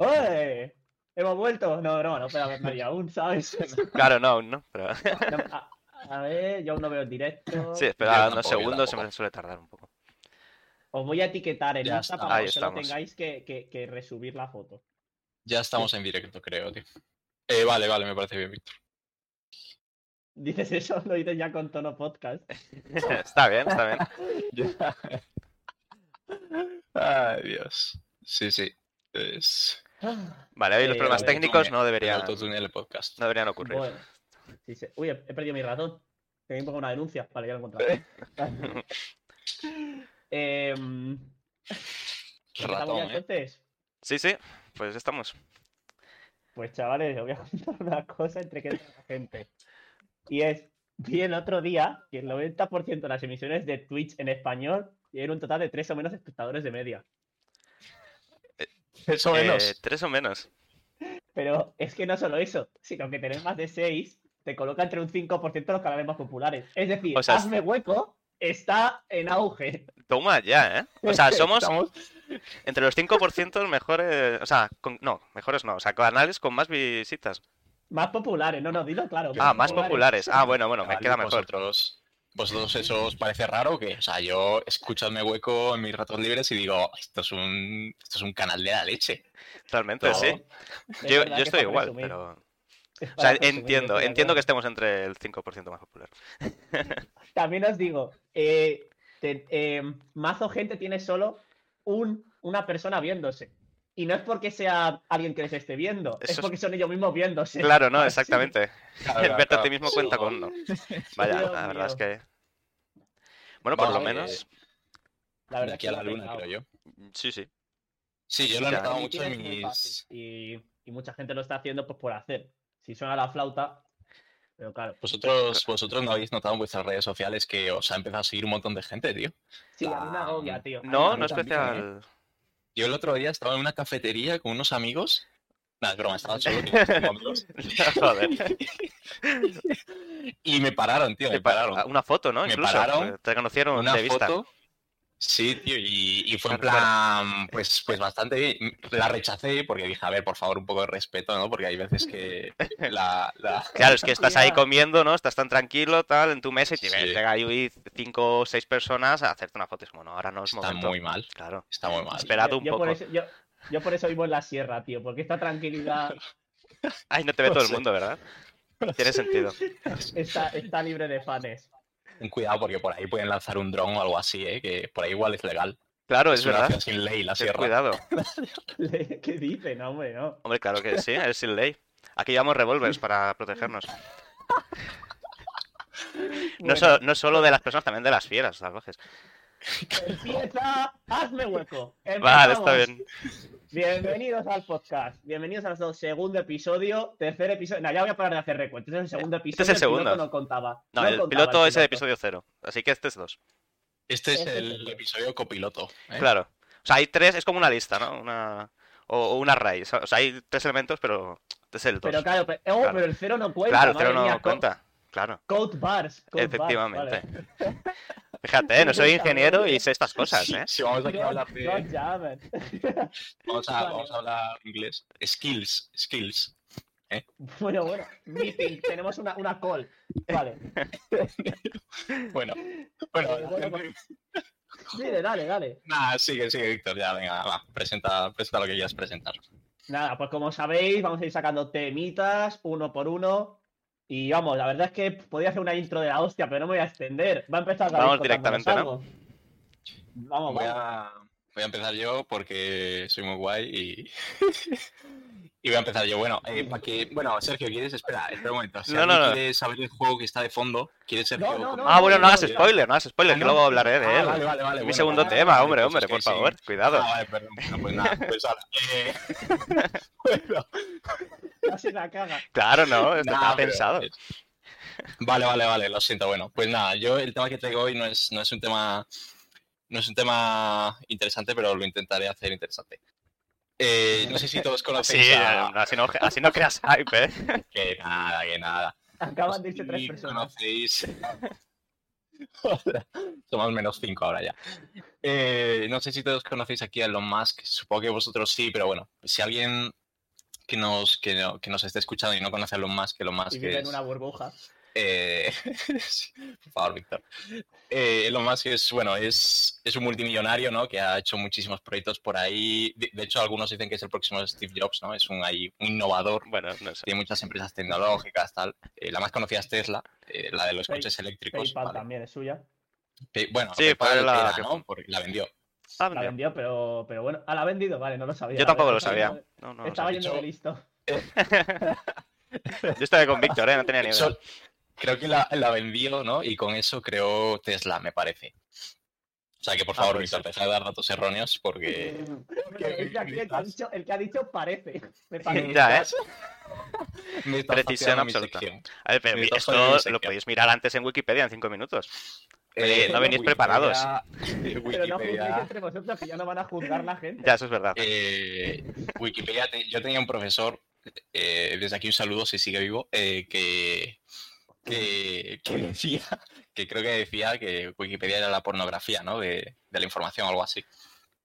¡Oye! ¿Hemos vuelto? No, no, no, pero María aún, ¿sabes? Claro, no, aún no, pero... No, a, a ver, yo aún no veo el directo. Sí, espera unos segundos, siempre suele tardar un poco. Os voy a etiquetar en Insta para que solo tengáis que, que, que resubir la foto. Ya estamos en directo, creo, tío. Eh, vale, vale, me parece bien, Víctor. Dices eso, lo dices ya con tono podcast. está bien, está bien. Ay, Dios. Sí, sí. Es... Vale, hoy los Eh, problemas técnicos no El deberían, del podcast. no deberían ocurrir. Bueno, sí, sí. Uy, he, he perdido mi ratón. Que me pongo una denuncia. Vale, ya lo he encontrado. Em, ¿empezamos Ratón, ya ¿eh? entonces? Sí, sí, pues estamos. Pues chavales, os voy a contar una cosa entre que la gente. Y es, vi el otro día que el 90% de las emisiones de Twitch en español tienen un total de tres o menos espectadores de media. Eso menos. Eh, tres o menos. Pero es que no solo eso, sino que tener más de 6 te coloca entre un 5% de los canales más populares. Es decir, O sea, hazme hueco está en auge. Toma ya, ¿eh? O sea, somos Estamos- entre los 5% mejores... O sea, con- no, mejores no. O sea, canales con más visitas. Más populares, no, no, dilo claro. Ah, más populares. Ah, bueno, bueno, me Vale, queda mejor. Vosotros, vosotros eso os parece raro que, o sea, yo escuchadme hueco en mis ratos libres y digo, esto es un, esto es un canal de la leche. Realmente, No. sí. Es Yo, yo estoy igual, presumir, pero... O sea, entiendo, entiendo que estemos entre el 5% más popular. También os digo, eh, te- eh, mazo gente tiene solo un, una persona viéndose. Y no es porque sea alguien que les esté viendo, es Eso es- porque son ellos mismos viéndose. Claro, no, exactamente. Claro, El claro, verte a ti mismo cuenta con uno. Vaya, Dios la verdad es que... Bueno, por lo Vale, menos... La De verdad aquí es a la luna, creo yo. Sí, sí. Sí, yo lo he notado mucho en mis... Y, y mucha gente lo está haciendo pues por hacer. Si suena la flauta, pero claro. Vosotros, vosotros no habéis notado en vuestras redes sociales que os ha empezado a seguir un montón de gente, tío. Sí, a mí me Ah, agobia, tío. No, no especial. Yo el otro día estaba en una cafetería con unos amigos. Nada, es broma, estaba solo con amigos. Joder. Y me pararon, tío, me pararon. Una foto, ¿no? Me Incluso. pararon, Te conocieron Una de vista. foto. Sí, tío, y, y fue en plan, pues, pues bastante bien. La rechacé porque dije, a ver, por favor, un poco de respeto, ¿no? Porque hay veces que la... la- Claro, es que estás ahí comiendo, ¿no? Estás tan tranquilo, tal, en tu mesa y te Sí. llega ahí cinco o seis personas a hacerte una foto. Es como, no, ahora no es Está momento. muy mal, Claro. está muy mal. Esperad Yo- un yo poco. Por eso, yo, yo por eso vivo en la sierra, tío, porque esta tranquilidad Ay, no te ve No todo el mundo, ¿verdad? Tiene sentido. está, está libre de fans. Ten cuidado porque por ahí pueden lanzar un dron o algo así, ¿eh? Que por ahí igual es legal. Claro, es una verdad. sin ley, la Ten sierra. cuidado. ¿Qué dice? No, hombre, no. Hombre, claro que sí, es sin ley. Aquí llevamos revólveres para protegernos. No, Bueno, so- no solo de las personas, también de las fieras salvajes. Empieza, hazme hueco. Vale, está Empezamos. bien. Bienvenidos al podcast. Bienvenidos al segundo episodio, tercer episodio. No, ya voy a parar de hacer recuentos. Este es el segundo episodio. es el segundo. piloto no contaba. No, No el contaba piloto es el episodio cero. Así que este es dos. Este es Este es el episodio copiloto. ¿eh? Claro. O sea, hay tres, es como una lista, ¿no? Una. O, o una raíz. O sea, hay tres elementos, pero este es el dos. Pero claro, pero, oh, Claro. pero el cero no cuenta. Claro, el cero no mía, cuenta. Claro, Code bars. code bars, efectivamente. vale. Fíjate, ¿eh? no soy ingeniero y sé estas cosas, ¿eh? sí, vamos aquí a hablar de... Vamos a, Vale. vamos a hablar inglés. Skills, skills. Bueno, bueno. Meeting. Tenemos una, una call. Vale. Bueno, bueno, Eh, pues- Dale, dale, dale. nada, sigue, sigue, Víctor, ya, venga, va, presenta, presenta lo que quieras presentar. Nada, pues como sabéis, vamos a ir sacando temitas uno por uno. Y vamos, la verdad es que podría hacer una intro de la hostia, pero no me voy a extender. Va a empezar Vamos directamente, ¿no? algo. Vamos, Voy vamos. a, voy a empezar yo porque soy muy guay y... y voy a empezar yo. Bueno, eh, para que... Bueno, Sergio, ¿quieres? Espera, espera un momento. Si No, no, no. quiere saber el juego que está de fondo, ¿quieres Sergio? No, no, no, Ah, bueno, no hagas no, spoiler, no hagas spoiler, Ah, que no. luego hablaré de Ah, él. vale, vale, vale. Mi bueno, segundo vale, tema, vale, hombre, pues hombre, por sí. favor, cuidado. Ah, vale, perdón. Bueno, pues nada, pues ahora. eh, bueno, Casi la caga. Claro, no, esto Nah, estaba pero- pensado. Vale, vale, vale, lo siento. Bueno, pues nada, yo el tema que traigo hoy no es, no es un tema. No es un tema interesante, pero lo intentaré hacer interesante. Eh, no sé si todos Sí, conocéis a... así no, así no creas hype, ¿eh? Que nada, que nada. Acaban de irse tres personas. conocéis... Somos menos 5 ahora ya. Eh, no sé si todos conocéis aquí a Elon Musk, supongo que vosotros sí, pero bueno, si alguien que nos, que, no- que nos esté escuchando y no conoce a Elon Musk, Elon Musk Y vive en es... una burbuja. Eh, por favor, Víctor. Eh, Elon Musk es, bueno, es, es un multimillonario, ¿no? Que ha hecho muchísimos proyectos por ahí. De, de hecho, algunos dicen que es el próximo Steve Jobs, ¿no? Es un, ahí, un innovador. Bueno, no sé. Tiene muchas empresas tecnológicas, tal. Eh, la más conocida es Tesla, eh, la de los Pay- coches eléctricos. PayPal vale. también es suya. Bueno, Sí, PayPal la era, que- ¿no? Porque la vendió. Ah, La vendió. vendió, pero, pero bueno. Ah, la ha vendido, vale, no lo sabía. Yo tampoco lo sabía. yendo- No, no lo Estaba sabía. yendo de Yo- listo. Yo estaba con Víctor, ¿eh? No tenía ni idea. Creo que la, la vendió, ¿no? Y con eso creó Tesla, me parece. O sea que, por Ah, favor, puede Víctor, deja de dar datos erróneos porque... El, que ha dicho, el que ha dicho parece. Me parece. Ya, ¿eh? Me Precisión absoluta. A ver, pero Me esto lo podéis mirar antes en Wikipedia en cinco minutos. Eh, no venís preparados. Wikipedia- Pero no entre vosotros que ya no van a juzgar la gente. Ya, eso es verdad. eh, Wikipedia, te- yo tenía un profesor, eh, desde aquí un saludo si sigue vivo, eh, que, que, que decía, que creo que decía que Wikipedia era la pornografía, ¿no? De, de la información o algo así.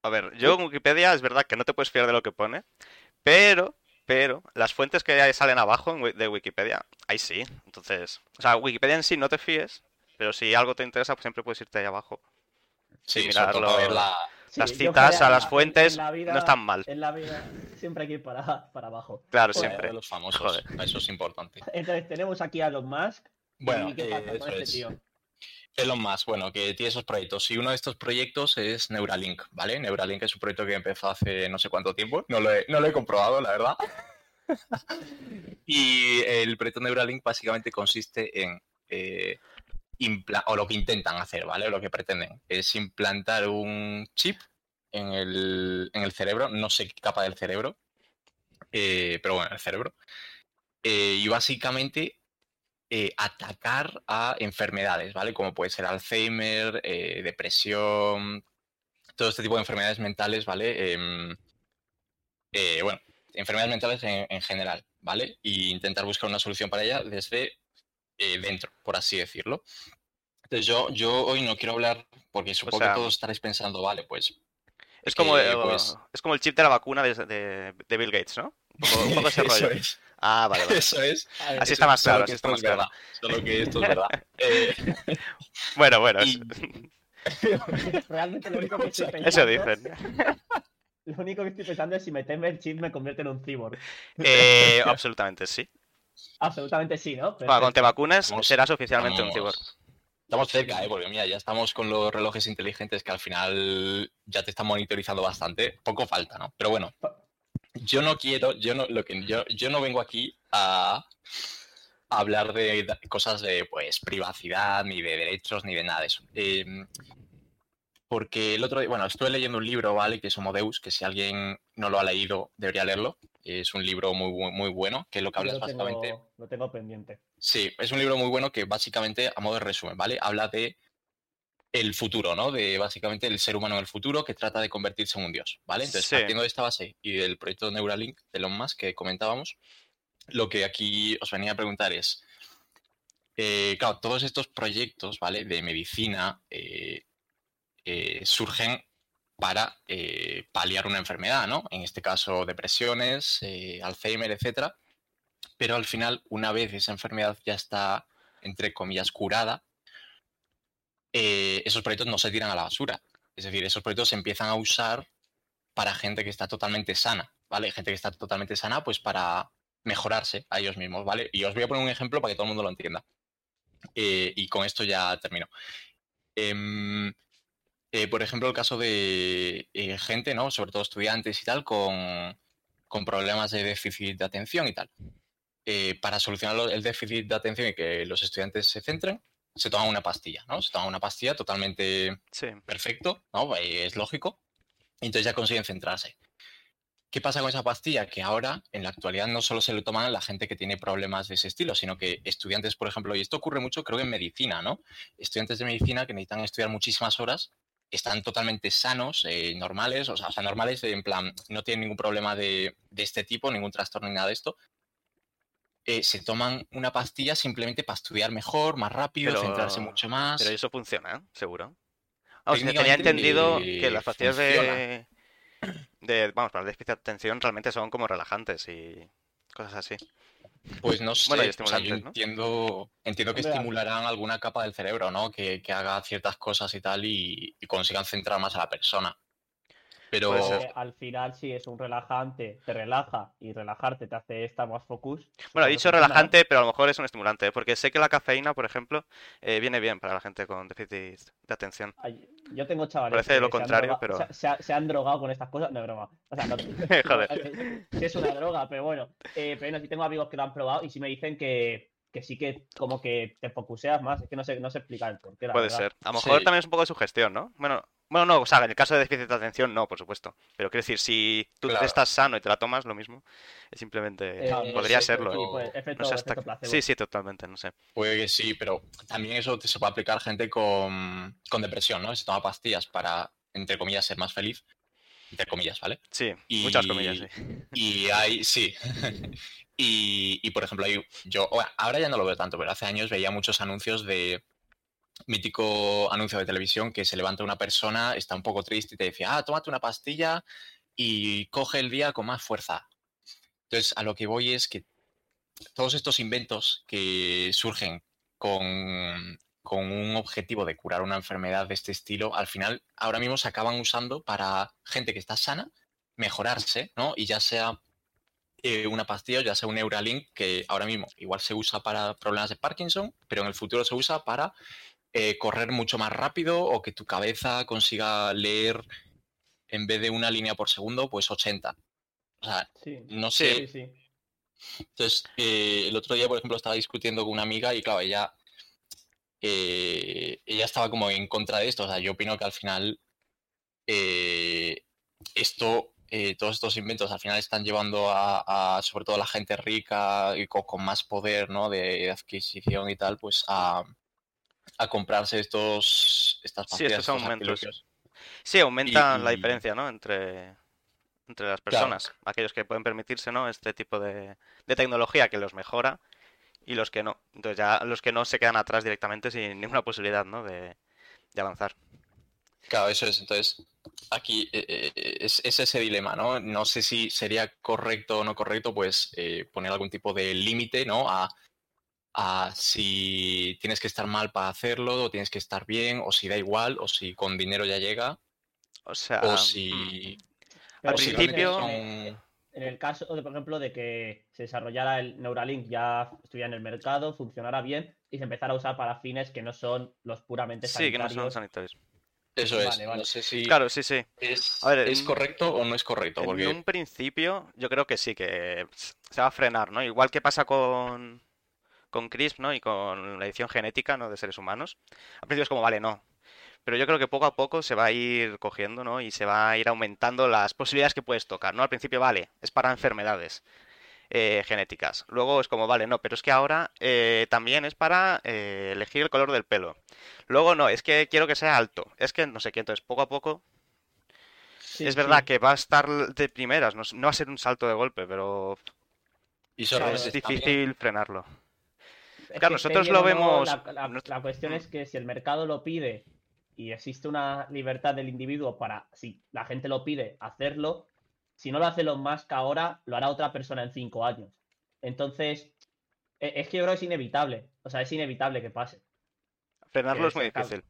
A ver, yo en Wikipedia es verdad que no te puedes fiar de lo que pone, pero, pero, las fuentes que salen abajo de Wikipedia, ahí sí. Entonces, o sea, Wikipedia en sí no te fíes, pero si algo te interesa, pues siempre puedes irte ahí abajo. Sí, la- Sí, las citas a las en- fuentes en la vida- no están mal. En la vida siempre hay que ir para, para abajo. Claro, Joder, siempre. los famosos. Joder. Eso es importante. Entonces tenemos aquí a Elon Musk. Bueno, ¿Y qué eh, con este es. tío? Elon Musk, bueno, que tiene esos proyectos. Y uno de estos proyectos es Neuralink, ¿vale? Neuralink es un proyecto que empezó hace no sé cuánto tiempo. No lo he, no lo he comprobado, la verdad. y el proyecto Neuralink básicamente consiste en... eh, impla- o lo que intentan hacer, ¿vale? O lo que pretenden es implantar un chip en el, en el cerebro, no sé qué capa del cerebro, eh, pero bueno, el cerebro. Eh, y básicamente eh, atacar a enfermedades, ¿vale? Como puede ser Alzheimer, eh, depresión, todo este tipo de enfermedades mentales, ¿vale? Em, eh, bueno, enfermedades mentales en, en general, ¿vale? Y intentar buscar una solución para ella desde dentro, por así decirlo. Entonces yo, yo hoy no quiero hablar, porque supongo sea, que todos estaréis pensando, vale, pues Es como, eh, pues- es como el chip de la vacuna de, de- de Bill Gates, ¿no? Un poco, un poco ese eso rollo. es, Ah, vale, vale. eso es. Así está más Solo claro, que así está esto más es claro. verdad, Solo que esto es verdad. Eh, Bueno, bueno, es- y- Realmente lo único que estoy pensando, eso dicen. Lo único que estoy pensando es si meterme el chip me convierte en un cyborg. Eh, absolutamente sí. Absolutamente sí, ¿no? Bueno, cuando te vacunes Estamos- serás oficialmente un cyborg. Estamos cerca, ¿eh? porque mira, ya estamos con los relojes inteligentes que al final ya te están monitorizando bastante. Poco falta, ¿no? Pero bueno, yo no quiero, yo no, lo que yo, yo no vengo aquí a, a hablar de cosas de pues privacidad, ni de derechos, ni de nada de eso. Em, porque el otro día, bueno, estuve leyendo un libro, ¿vale? Que es Homo Deus, que si alguien no lo ha leído, debería leerlo. Es un libro muy, muy bueno, que lo que habla es básicamente. lo tengo pendiente. Sí, es un libro muy bueno que básicamente, a modo de resumen, ¿vale? Habla de el futuro, ¿no? De básicamente el ser humano en el futuro que trata de convertirse en un dios, ¿vale? Entonces, Sí. partiendo de esta base y del proyecto Neuralink de Elon Musk que comentábamos, lo que aquí os venía a preguntar es, eh, claro, todos estos proyectos, ¿vale? De medicina eh, eh, surgen para paliar una enfermedad, ¿no? En este caso, depresiones, Alzheimer, etcétera. Pero al final, una vez esa enfermedad ya está, entre comillas, curada, eh, esos proyectos no se tiran a la basura. Es decir, esos proyectos se empiezan a usar para gente que está totalmente sana, ¿vale? Gente que está totalmente sana, pues para mejorarse a ellos mismos, ¿vale? Y os voy a poner un ejemplo para que todo el mundo lo entienda. Eh, y con esto ya termino. Em, eh, por ejemplo, el caso de gente, ¿no? Sobre todo estudiantes y tal, con, con problemas de déficit de atención y tal. Para solucionar el déficit de atención y que los estudiantes se centren, se toman una pastilla, ¿no? Se toman una pastilla totalmente Sí. perfecto, ¿no? Eh, Es lógico. Y entonces ya consiguen centrarse. ¿Qué pasa con esa pastilla? Que ahora, en la actualidad, no solo se lo toman a la gente que tiene problemas de ese estilo, sino que estudiantes, por ejemplo, y esto ocurre mucho, creo que en medicina, ¿no? Estudiantes de medicina que necesitan estudiar muchísimas horas, están totalmente sanos, eh, normales, o sea, normales, en plan, no tienen ningún problema de, de este tipo, ningún trastorno ni nada de esto, eh, se toman una pastilla simplemente para estudiar mejor, más rápido, Pero- centrarse mucho más. Pero eso funciona, ¿eh? Seguro. Vamos, que tenía Técnicamente, entendido eh, que las pastillas de, de. Vamos, para de atención realmente son como relajantes y cosas así. Pues no sé, Bueno, y o sea, yo entiendo, entiendo que estimularán alguna capa del cerebro, ¿no? Que, que haga ciertas cosas y tal y, y consigan centrar más a la persona. Pero ser. Eh, al final, sí, es un relajante, te relaja y relajarte te hace estar más focus. Bueno, he que dicho relajante, pero a lo mejor es un estimulante, ¿eh? porque sé que la cafeína, por ejemplo, eh, viene bien para la gente con déficit de atención. Ay, Yo tengo chavales Parece lo que se han contrario, droga- pero- se, se ha- se han drogado con estas cosas. No, es broma. O sea, no, Joder. Sí es una droga, pero bueno. Eh, pero no, sí tengo amigos que lo han probado y sí me dicen que, que sí que como que te focuseas más. Es que no sé, no sé explicar el por qué, la Puede verdad. ser. A lo mejor Sí. también es un poco de sugestión, ¿no? Bueno, bueno, no, o sea, en el caso de déficit de atención, no, por supuesto. Pero quiero decir, si tú Claro. estás sano y te la tomas, lo mismo. Es simplemente. Eh, podría serlo. Sí, pero- pues, No sé hasta. Sí, sí, totalmente, no sé. puede que sí, pero también eso se puede aplicar a gente con, con depresión, ¿no? Se toma pastillas para, entre comillas, ser más feliz. Entre comillas, ¿vale? Sí, muchas comillas, sí. Y hay, sí. y, y, por ejemplo, hay, yo, ahora ya no lo veo tanto, pero hace años veía muchos anuncios de mítico anuncio de televisión que se levanta una persona, está un poco triste y te decía, ah, tómate una pastilla y coge el día con más fuerza. Entonces, a lo que voy es que todos estos inventos que surgen con, con un objetivo de curar una enfermedad de este estilo, al final ahora mismo se acaban usando para gente que está sana mejorarse, ¿no? Y ya sea eh, una pastilla ya sea un Neuralink, que ahora mismo igual se usa para problemas de Parkinson, pero en el futuro se usa para eh, correr mucho más rápido o que tu cabeza consiga leer en vez de una línea por segundo, pues 80. O sea, Sí, no sé, sí. entonces, eh, el otro día, por ejemplo, estaba discutiendo con una amiga y, claro, ella, eh, ella estaba como en contra de esto. O sea, yo opino que al final esto, eh, todos estos inventos al final están llevando a, a, sobre todo a la gente rica y con, con más poder ¿no? de adquisición y tal, pues a, a comprarse estos, estas Sí, pastillas, estos aumentos. Sí, aumenta la diferencia, ¿no? Entre, entre las Claro. personas. Aquellos que pueden permitirse, ¿no? Este tipo de, de tecnología que los mejora y los que no. Entonces ya los que no se quedan atrás directamente sin ninguna posibilidad, ¿no? De, de avanzar. Claro, eso es. Entonces, aquí eh, eh, es, es ese dilema, ¿no? No sé si sería correcto o no correcto, pues, eh, poner algún tipo de límite, ¿no? A, a si tienes que estar mal para hacerlo, o tienes que estar bien, o si da igual, o si con dinero ya llega, O sea, o mm, si, o Al si realmente principio- en, en- son- en el caso, de, por ejemplo, de que se desarrollara el Neuralink, ya estuviera en el mercado, funcionara bien y se empezara a usar para fines que no son los puramente sí, que no son sanitarios. sanitarios. Eso es. Vale, vale. No sé si Claro, sí, sí. es, A ver, es correcto o no es correcto, En porque un principio, yo creo que sí, que se va a frenar, ¿no? Igual que pasa con, con CRISP, ¿no? Y con la edición genética, ¿no? De seres humanos. Al principio es como, vale, no. Pero yo creo que poco a poco se va a ir cogiendo, ¿no? Y se va a ir aumentando las posibilidades que puedes tocar, ¿no? Al principio, vale, es para enfermedades eh, genéticas. Luego es como, vale, no, pero es que ahora eh, también es para eh, elegir el color del pelo. Luego no, es que quiero que sea alto. Es que no sé qué, entonces poco a poco Sí, es verdad sí. que va a estar de primeras, no, no va a ser un salto de golpe, pero y es difícil frenarlo. Claro, nosotros lo vemos- La, la- nuestro- la cuestión Mm. es que si el mercado lo pide y existe una libertad del individuo para, si la gente lo pide, hacerlo, si no lo hace Elon Musk ahora, lo hará otra persona en cinco años. Entonces, e- es que yo creo que es inevitable. O sea, es inevitable que pase. Frenarlo Que es muy difícil.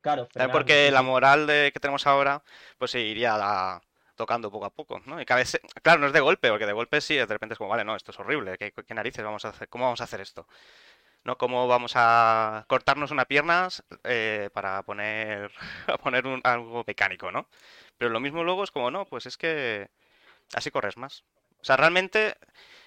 Claro, frenarlo, porque la moral de, que tenemos ahora, pues se iría la- tocando poco a poco, ¿no? Y cada vez, claro, no es de golpe, porque de golpe sí, de repente es como, vale, no, esto es horrible, ¿qué, qué narices vamos a hacer? ¿Cómo vamos a hacer esto? ¿No? ¿Cómo vamos a cortarnos una pierna eh, para poner, a poner un- algo mecánico, ¿no? Pero lo mismo luego es como, no, pues es que así corres más. O sea, realmente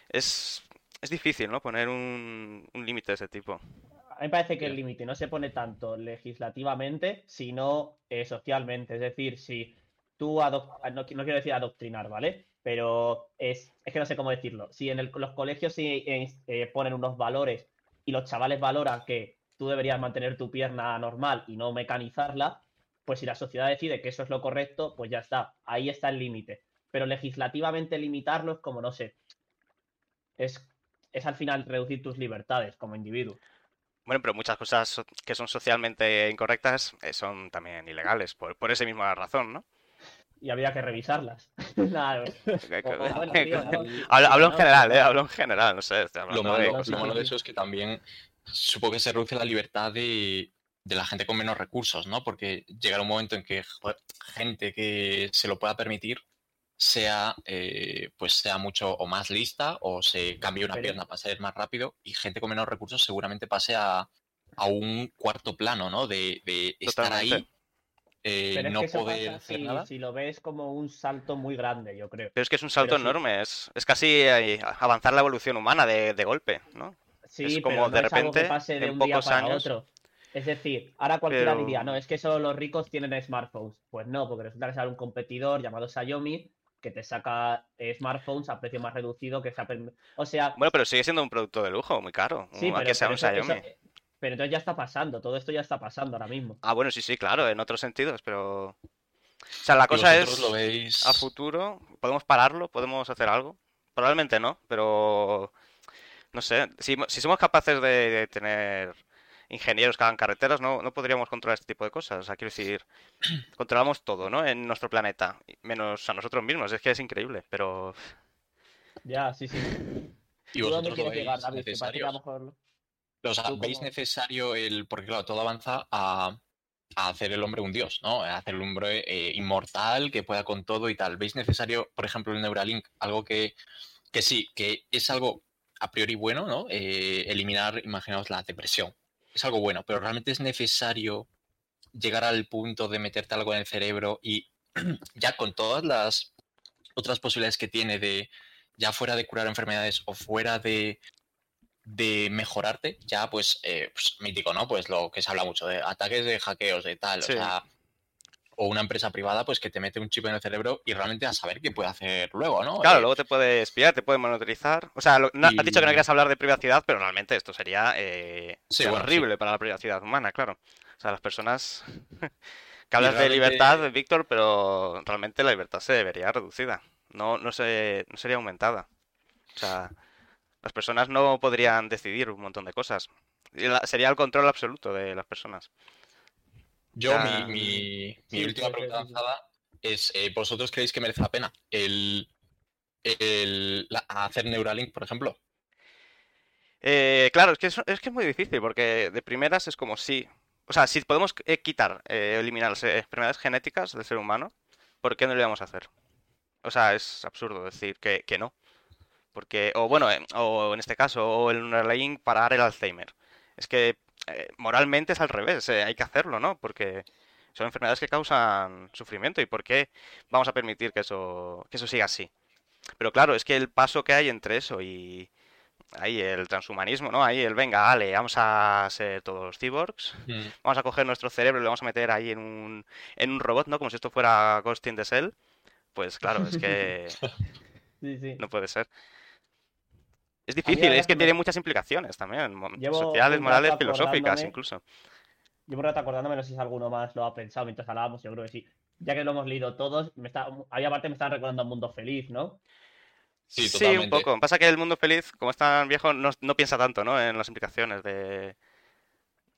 es, es difícil, ¿no? Poner un, un límite de ese tipo. A mí me parece que el límite no se pone tanto legislativamente, sino eh, socialmente. Es decir, si tú, no, qui- no quiero decir adoctrinar, ¿vale? Pero es, es que no sé cómo decirlo. Si en los colegios sí, eh, eh, ponen unos valores y los chavales valoran que tú deberías mantener tu pierna normal y no mecanizarla, pues si la sociedad decide que eso es lo correcto, pues ya está. Ahí está el límite. Pero legislativamente limitarlo es como, no sé. Es, es al final reducir tus libertades como individuo. Bueno, pero muchas cosas que son socialmente incorrectas eh, son también ilegales, por, por esa misma razón, ¿no? Y habría que revisarlas. Hablo, en general, no. ¿eh? Hablo en general, no sé. Lo malo, de lo malo eso es que también supongo que se reduce la libertad de, de la gente con menos recursos, ¿no? Porque llegará un momento en que joder, gente que se lo pueda permitir sea eh, pues sea mucho o más lista o se cambie una Pero- pierna para ser más rápido y gente con menos recursos seguramente pase a, a un cuarto plano, ¿no? De, de estar ahí. Eh, Pero es no que eso poder pasa hacer si, nada. si lo ves como un salto muy grande, yo creo. Pero es que es un salto enorme, es, es casi eh, avanzar la evolución humana de, de golpe, ¿no? Sí, Es pero como no de es algo que repente, pase de en un día para años- otro. Es decir, ahora cualquiera Pero- diría, no, es que solo los ricos tienen smartphones. Pues no, porque resulta que sale un competidor llamado Xiaomi que te saca eh, smartphones a precio más reducido que se O sea, Bueno, pero sigue siendo un producto de lujo, muy caro, sí, aunque pero, sea pero un eso- Xiaomi. eso- pero entonces ya está pasando, todo esto ya está pasando ahora mismo. Ah, bueno, sí, sí, claro, en otros sentidos, pero... O sea, la cosa es, lo veis... a futuro, ¿podemos pararlo? ¿Podemos hacer algo? Probablemente no, pero... No sé, si, si somos capaces de, de tener ingenieros que hagan carreteras, no, no podríamos controlar este tipo de cosas. O sea, quiero decir, controlamos todo, ¿no? En nuestro planeta, menos a nosotros mismos. Es que es increíble, pero... Ya, sí, sí. ¿Y ¿Tú dónde vosotros lo llegar, David? Que a lo necesario? mejor- O sea, ¿Tú ¿veis necesario el. Porque claro, todo avanza a, a hacer el hombre un dios, ¿no? A hacer el hombre eh, inmortal, que pueda con todo y tal. ¿Veis necesario, por ejemplo, el Neuralink? Algo que, que sí, que es algo a priori bueno, ¿no? Eh, eliminar, imaginaos, la depresión. Es algo bueno, pero realmente es necesario llegar al punto de meterte algo en el cerebro y ya con todas las otras posibilidades que tiene de, ya fuera de curar enfermedades o fuera de de mejorarte, ya pues, eh, pues, mítico, ¿no? Pues lo que se habla mucho de ataques de hackeos, de tal, Sí. o sea, o una empresa privada pues que te mete un chip en el cerebro y realmente a saber qué puede hacer luego, ¿no? Claro, Eh, luego te puede espiar, te puede monitorizar. O sea, lo- no- has dicho que no querías hablar de privacidad, pero realmente esto sería eh, Sí, sí. horrible para la privacidad humana, claro. O sea, las personas que hablas de libertad, Víctor, pero realmente la libertad se debería reducida. No, no se, no sería aumentada. O sea, las personas no podrían decidir un montón de cosas. Sería el control absoluto de las personas. Yo, Ya. mi, mi- mi Sí, última sí, pregunta sí, es, eh, ¿vosotros creéis que merece la pena el, el la- hacer Neuralink, por ejemplo? Eh, claro, es que es, es que es muy difícil, porque de primeras es como si... O sea, si podemos eh, quitar, eh, eliminar las enfermedades genéticas del ser humano, ¿por qué no lo íbamos a hacer? O sea, es absurdo decir que, que no. Porque, o bueno, eh, o en este caso, o el Neuralink parar el Alzheimer. Es que eh, moralmente es al revés, eh, hay que hacerlo, ¿no? Porque son enfermedades que causan sufrimiento y ¿por qué vamos a permitir que eso, que eso siga así? Pero claro, es que el paso que hay entre eso y ahí el transhumanismo, ¿no? Ahí el venga, vale, vamos a ser todos cyborgs, vamos a coger nuestro cerebro y lo vamos a meter ahí en un, en un robot, ¿no? Como si esto fuera Ghost in the Shell. Pues claro, es que Sí, sí. no puede ser. Es difícil, es que me- tiene muchas implicaciones también, Llevo sociales, morales, filosóficas incluso. Yo un rato acordándome, no sé si alguno más lo ha pensado mientras hablábamos, yo creo que sí. Ya que lo hemos leído todos, me está, ahí aparte me están recordando un mundo feliz, ¿no? Sí, Sí, un poco. Pasa que el mundo feliz, como es tan viejo, no, no piensa tanto, ¿no? En las implicaciones de,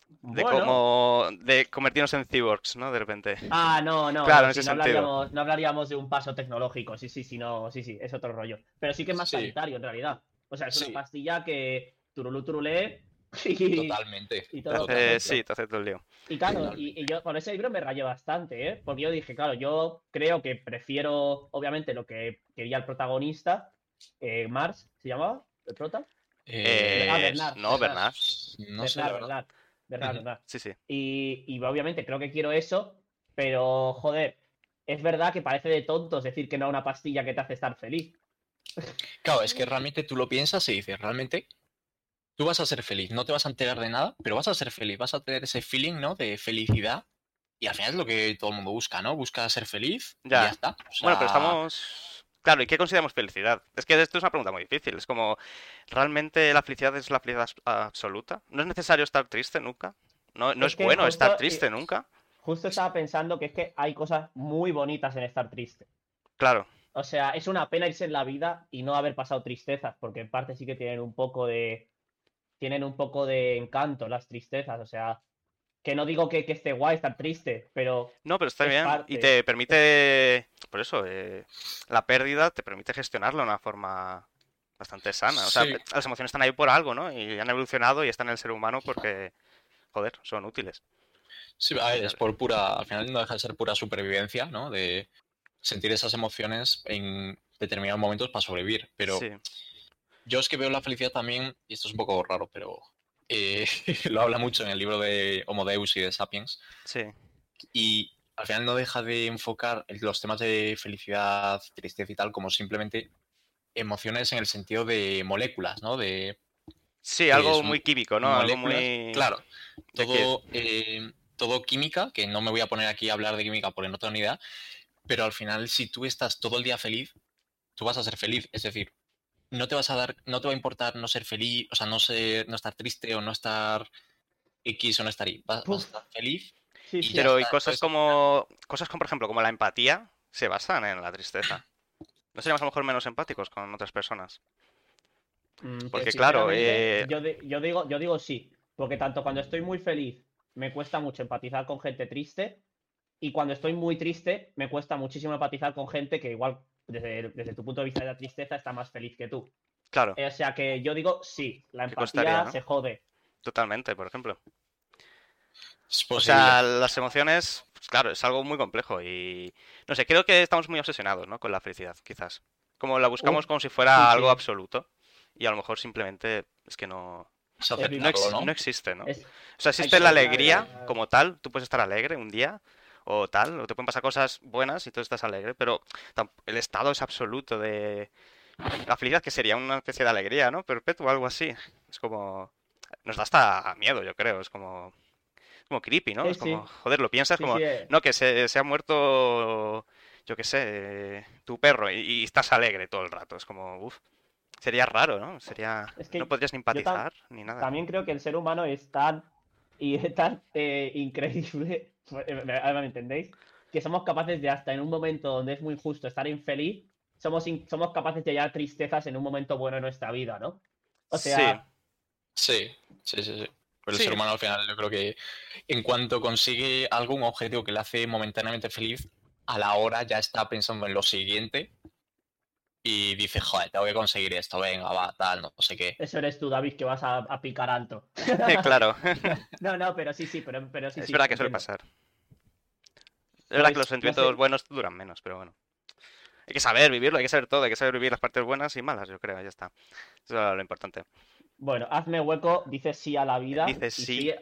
de Bueno. cómo de convertirnos en cyborgs, ¿no? De repente. Ah, no, no, Claro, no, en ese no, sentido. hablaríamos, no hablaríamos de un paso tecnológico, sí, sí, sí, no, sí, sí, es otro rollo. Pero sí que es más Sí. sanitario en realidad. O sea, es Sí. una pastilla que turulú turulé y, Totalmente. y todo perfecto. sí, te hace todo el lío. Y claro, y, y yo con ese libro me rayé bastante, ¿eh? Porque yo dije, claro, yo creo que prefiero, obviamente, lo que quería el protagonista, eh, Mars, ¿se llamaba? ¿El prota? Eh, ah, Bernard, no, Bernard. Bernard. No sé, Bernard, verdad. Bernard, Bernard. Sí, sí. Y, y obviamente creo que quiero eso, pero joder, es verdad que parece de tontos decir que no a una pastilla que te hace estar feliz. Claro, es que realmente tú lo piensas y dices, realmente tú vas a ser feliz, no te vas a enterar de nada, pero vas a ser feliz, vas a tener ese feeling, ¿no? De felicidad. Y al final es lo que todo el mundo busca, ¿no? Busca ser feliz y Ya. ya está. O Bueno, pero estamos... Claro, ¿y qué consideramos felicidad? Es que esto es una pregunta muy difícil. Es como, ¿realmente la felicidad es la felicidad abs- absoluta? ¿No es necesario estar triste nunca? ¿No, no Es bueno estar triste nunca? Justo estaba pensando que es que hay cosas muy bonitas en estar triste. Claro. O sea, es una pena irse en la vida y no haber pasado tristezas, porque en parte sí que tienen un poco de. Tienen un poco de encanto las tristezas. O sea, que no digo que, que esté guay estar triste, pero No, pero está Es bien. parte. Y te permite, por eso, eh, la pérdida te permite gestionarlo de una forma bastante sana. O sea, Sí. las emociones están ahí por algo, ¿no? Y han evolucionado y están en el ser humano porque, joder, son útiles. Sí, a ver, es por pura, al final no deja de ser pura supervivencia, ¿no? De sentir esas emociones en determinados momentos para sobrevivir. Pero Sí. yo es que veo la felicidad también, y esto es un poco raro, pero eh, lo habla mucho en el libro de Homo Deus y de Sapiens, Sí, y al final no deja de enfocar los temas de felicidad, tristeza y tal como simplemente emociones en el sentido de moléculas, ¿no? De sí, algo muy químico, ¿no? Algo muy... Claro, todo, eh, todo química, que no me voy a poner aquí a hablar de química porque no tengo ni idea, pero al final si tú estás todo el día feliz, tú vas a ser feliz, es decir, no te vas a dar, no te va a importar no ser feliz, o sea, no ser, no estar triste o no estar X o no estar Y, vas, vas a estar feliz. sí, Y sí. ya Pero y cosas como, cosas como, por ejemplo, como la empatía, se basan en la tristeza. ¿No seríamos a lo mejor menos empáticos con otras personas? Mm, Porque, claro, eh, yo, yo digo, yo digo sí, porque tanto cuando estoy muy feliz me cuesta mucho empatizar con gente triste y cuando estoy muy triste me cuesta muchísimo empatizar con gente que igual desde, desde tu punto de vista de la tristeza está más feliz que tú. Claro, O sea que yo digo sí, la empatía costaría, ¿no? se jode. totalmente, por ejemplo. Es O sea, las emociones, pues claro, es algo muy complejo y no sé, creo que estamos muy obsesionados, ¿no? Con la felicidad, quizás. Como la buscamos Uf, como si fuera sí, algo sí. absoluto y a lo mejor simplemente es que no, no, ex- ¿no? no existe, ¿no? Es- O sea, existe la alegría como tal, tú puedes estar alegre un día o tal, o te pueden pasar cosas buenas y tú estás alegre, pero el estado es absoluto de la felicidad que sería una especie de alegría, ¿no? Perpetua, algo así. Es como nos da hasta miedo, yo creo, es como como creepy, ¿no? Sí, Es como, sí. joder, lo piensas sí, como, sí, eh, no, que se, se ha muerto, yo qué sé, tu perro y, y estás alegre todo el rato. Es como, uff, sería raro, ¿no? Sería, Es que no podrías ni empatizar ni nada. También creo que el ser humano es tan, y es tan eh, increíble, ¿me, ahora me entendéis? Que somos capaces de hasta en un momento donde es muy justo estar infeliz, somos, in- somos capaces de hallar tristezas en un momento bueno de nuestra vida, ¿no? O sea, Sí, sí, sí, sí. Pero Sí. el ser humano al final yo creo que en cuanto consigue algún objetivo que le hace momentáneamente feliz, a la hora ya está pensando en lo siguiente y dice, joder, tengo que conseguir esto, venga, va, tal, no sé qué. eso eres tú, David, que vas a, a picar alto. claro, No, no, pero sí, sí, pero, pero sí, es sí, verdad que suele entiendo. pasar. Es verdad que los no sentimientos sé. buenos duran menos, pero bueno. Hay que saber vivirlo, hay que saber todo, hay que saber vivir las partes buenas y malas, yo creo, ya está. Eso es lo importante. Bueno, hazme hueco, dice sí a la vida. Dice y sí. sí